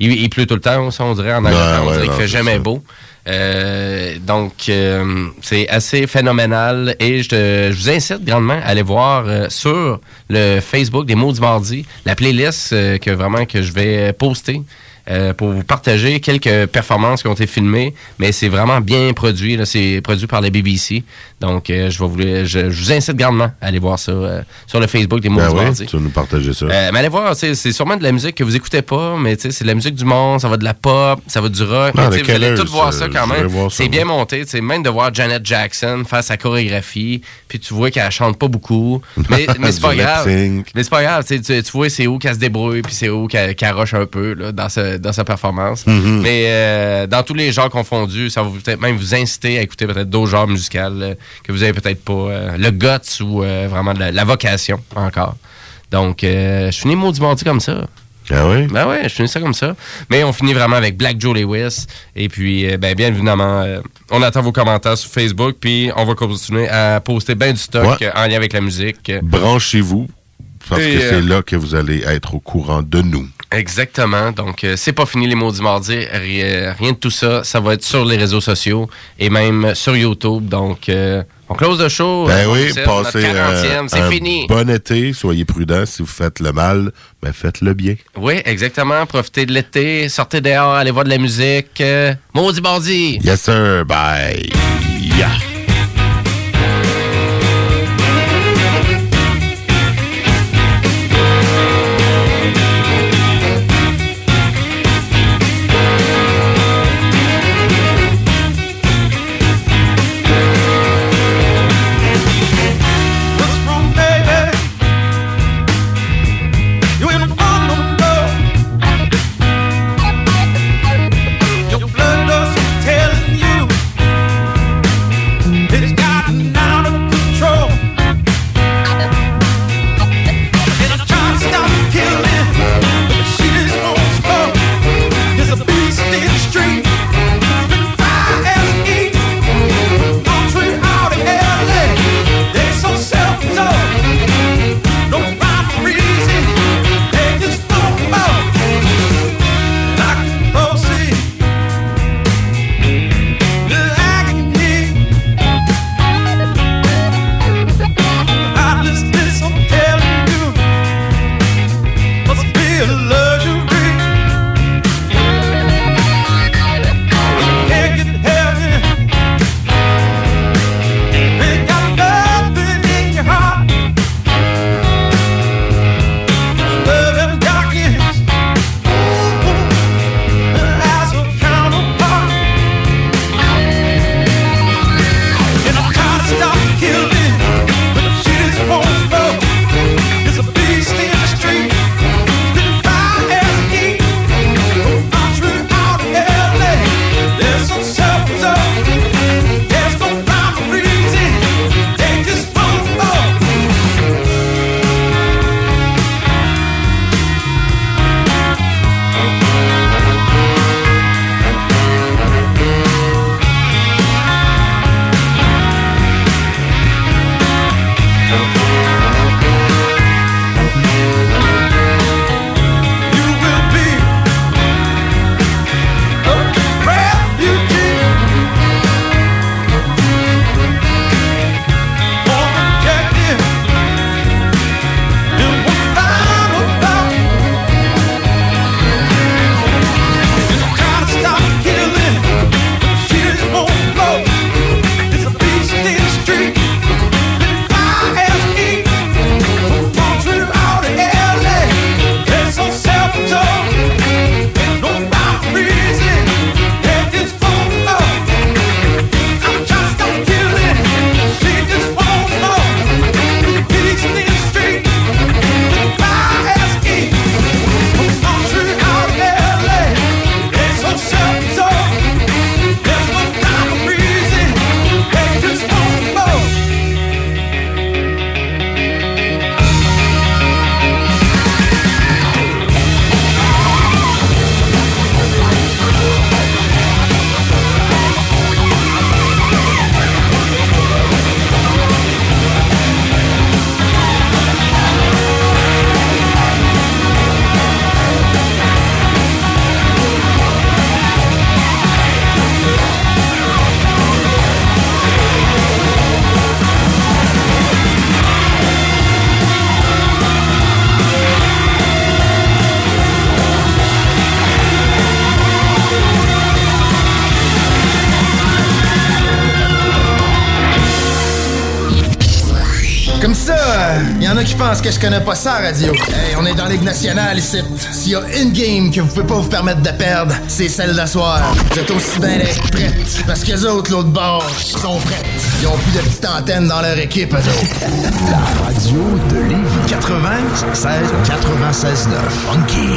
Speaker 3: il, il pleut tout le temps, on dirait, en Angleterre,
Speaker 2: Ouais,
Speaker 3: on
Speaker 2: ouais,
Speaker 3: dirait qu'il fait jamais
Speaker 2: ça.
Speaker 3: beau. Euh, donc, euh, c'est assez phénoménal et je, te- vous incite grandement à aller voir euh, sur le Facebook des mots du mardi la playlist que vraiment que je vais poster. Euh, pour vous partager quelques performances qui ont été filmées, mais c'est vraiment bien produit. C'est produit par la BBC. Donc, euh, je, vais vous, je, je vous incite grandement à aller voir ça euh, sur le Facebook des mots
Speaker 2: Ben oui, tu vas nous partager ça.
Speaker 3: Mais allez voir, c'est sûrement de la musique que vous écoutez pas, mais c'est de la musique du monde, ça va de la pop, ça va du rock.
Speaker 2: Non, The
Speaker 3: vous allez tout voir ça? quand même. C'est bien
Speaker 2: moi.
Speaker 3: monté, même de voir Janet Jackson faire sa chorégraphie, puis tu vois qu'elle chante pas beaucoup, mais, mais c'est pas grave. Mais c'est pas grave, tu, vois c'est où qu'elle se débrouille, puis c'est où qu'elle qu'elle roche un peu là, dans, ce- dans sa performance.
Speaker 2: Mhm.
Speaker 3: Mais euh, dans tous les genres confondus, ça va peut-être même vous inciter à écouter peut-être d'autres genres musicaux euh, que vous avez peut-être pas euh, le guts ou euh, vraiment la, la vocation encore. Donc, euh, je finis maudit mardi comme ça.
Speaker 2: Ah oui?
Speaker 3: Ben ouais, je finis ça comme ça. Mais on finit vraiment avec Black Joe Lewis. Et puis, euh, ben, bien évidemment, euh, on attend vos commentaires sur Facebook. Puis, on va continuer à poster bien du stock
Speaker 2: Ouais.
Speaker 3: euh, en lien avec la musique.
Speaker 2: Branchez-vous, parce
Speaker 3: Et,
Speaker 2: que c'est
Speaker 3: euh,
Speaker 2: là que vous allez être au courant de nous.
Speaker 3: Exactement. Donc, euh, c'est pas fini les maudits mardis. Rien, rien de tout ça. Ça va être sur les réseaux sociaux et même sur YouTube. Donc, euh, on close le show.
Speaker 2: Ben
Speaker 3: Euh,
Speaker 2: oui, passez
Speaker 3: 40e.
Speaker 2: euh,
Speaker 3: C'est fini.
Speaker 2: bon été. Soyez prudents. Si vous faites le mal, ben faites-le bien.
Speaker 3: Oui, exactement. Profitez de l'été. Sortez dehors. Allez voir de la musique. Euh, maudit mardi.
Speaker 2: Yes, sir. Bye. Yeah.
Speaker 17: Que je connais pas ça, radio. Hey, on est dans Ligue nationale ici. S'il y a une game que vous pouvez pas vous permettre de perdre, c'est celle d'asseoir. Vous êtes aussi bien prêtes. Parce que les autres, l'autre bord, sont prêtes. Ils ont plus de petites antennes dans leur équipe, eux autres.
Speaker 12: La radio de Lévis 96 96 9 Funky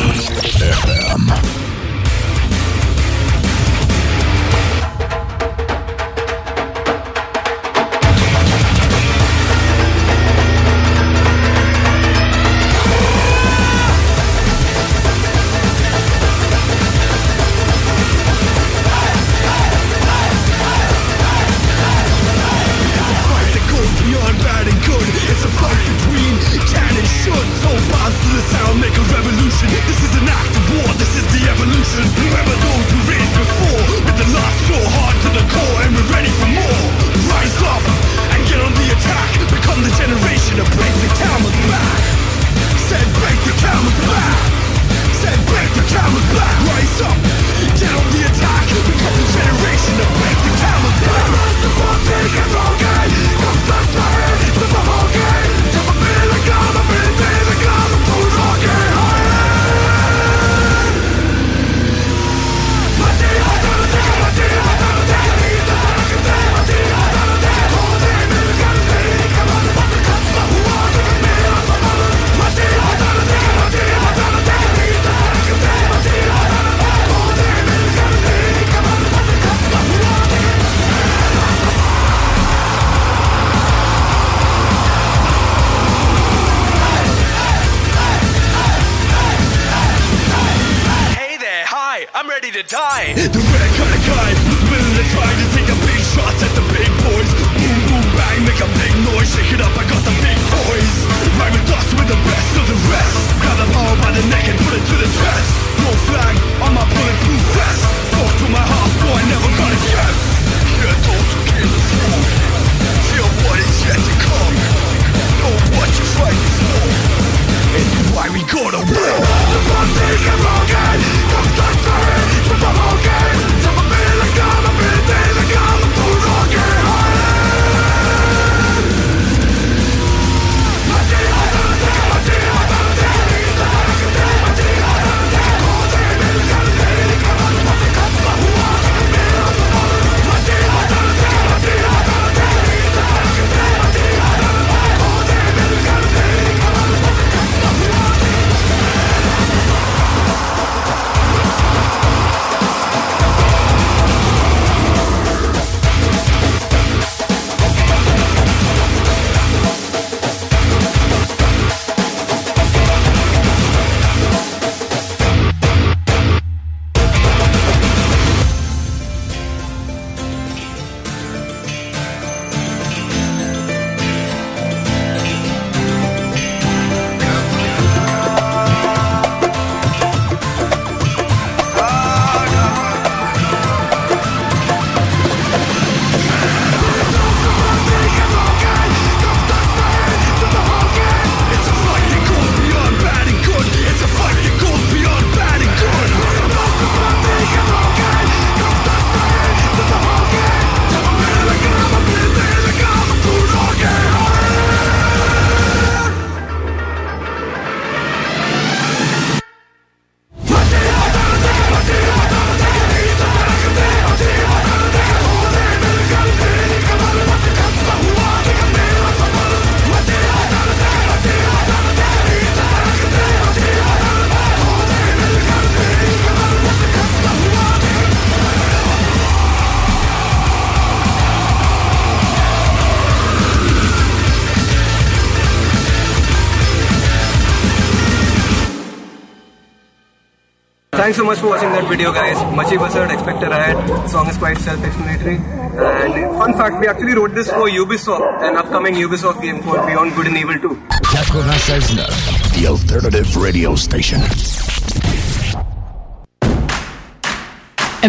Speaker 21: Thanks so much for watching that video, guys. Machi Basard, Expect a Riot. Song is quite self-explanatory. And fun fact, we actually wrote this for Ubisoft, an upcoming Ubisoft game called Beyond Good and Evil 2.
Speaker 12: 96.9, the alternative radio station.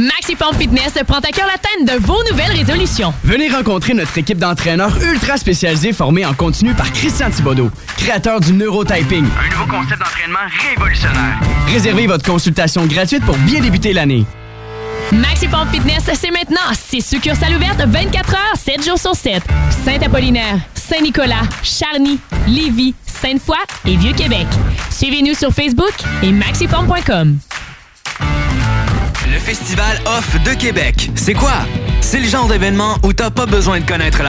Speaker 22: Maxiform Fitness prend à cœur l'atteinte de vos nouvelles résolutions.
Speaker 5: Venez rencontrer notre équipe d'entraîneurs ultra spécialisés formés en continu par Christian Thibodeau, créateur du neurotyping.
Speaker 20: Un nouveau concept d'entraînement révolutionnaire.
Speaker 5: Réservez votre consultation gratuite pour bien débuter l'année.
Speaker 22: Maxiform Fitness, c'est maintenant. C'est succursale ouverte 24 heures, 7 jours sur 7. Saint-Apollinaire, Saint-Nicolas, Charny, Lévis, Sainte-Foy et Vieux-Québec. Suivez-nous sur Facebook et maxiform.com.
Speaker 20: Le Festival Off de Québec. C'est quoi? C'est le genre d'événement où t'as pas besoin de connaître la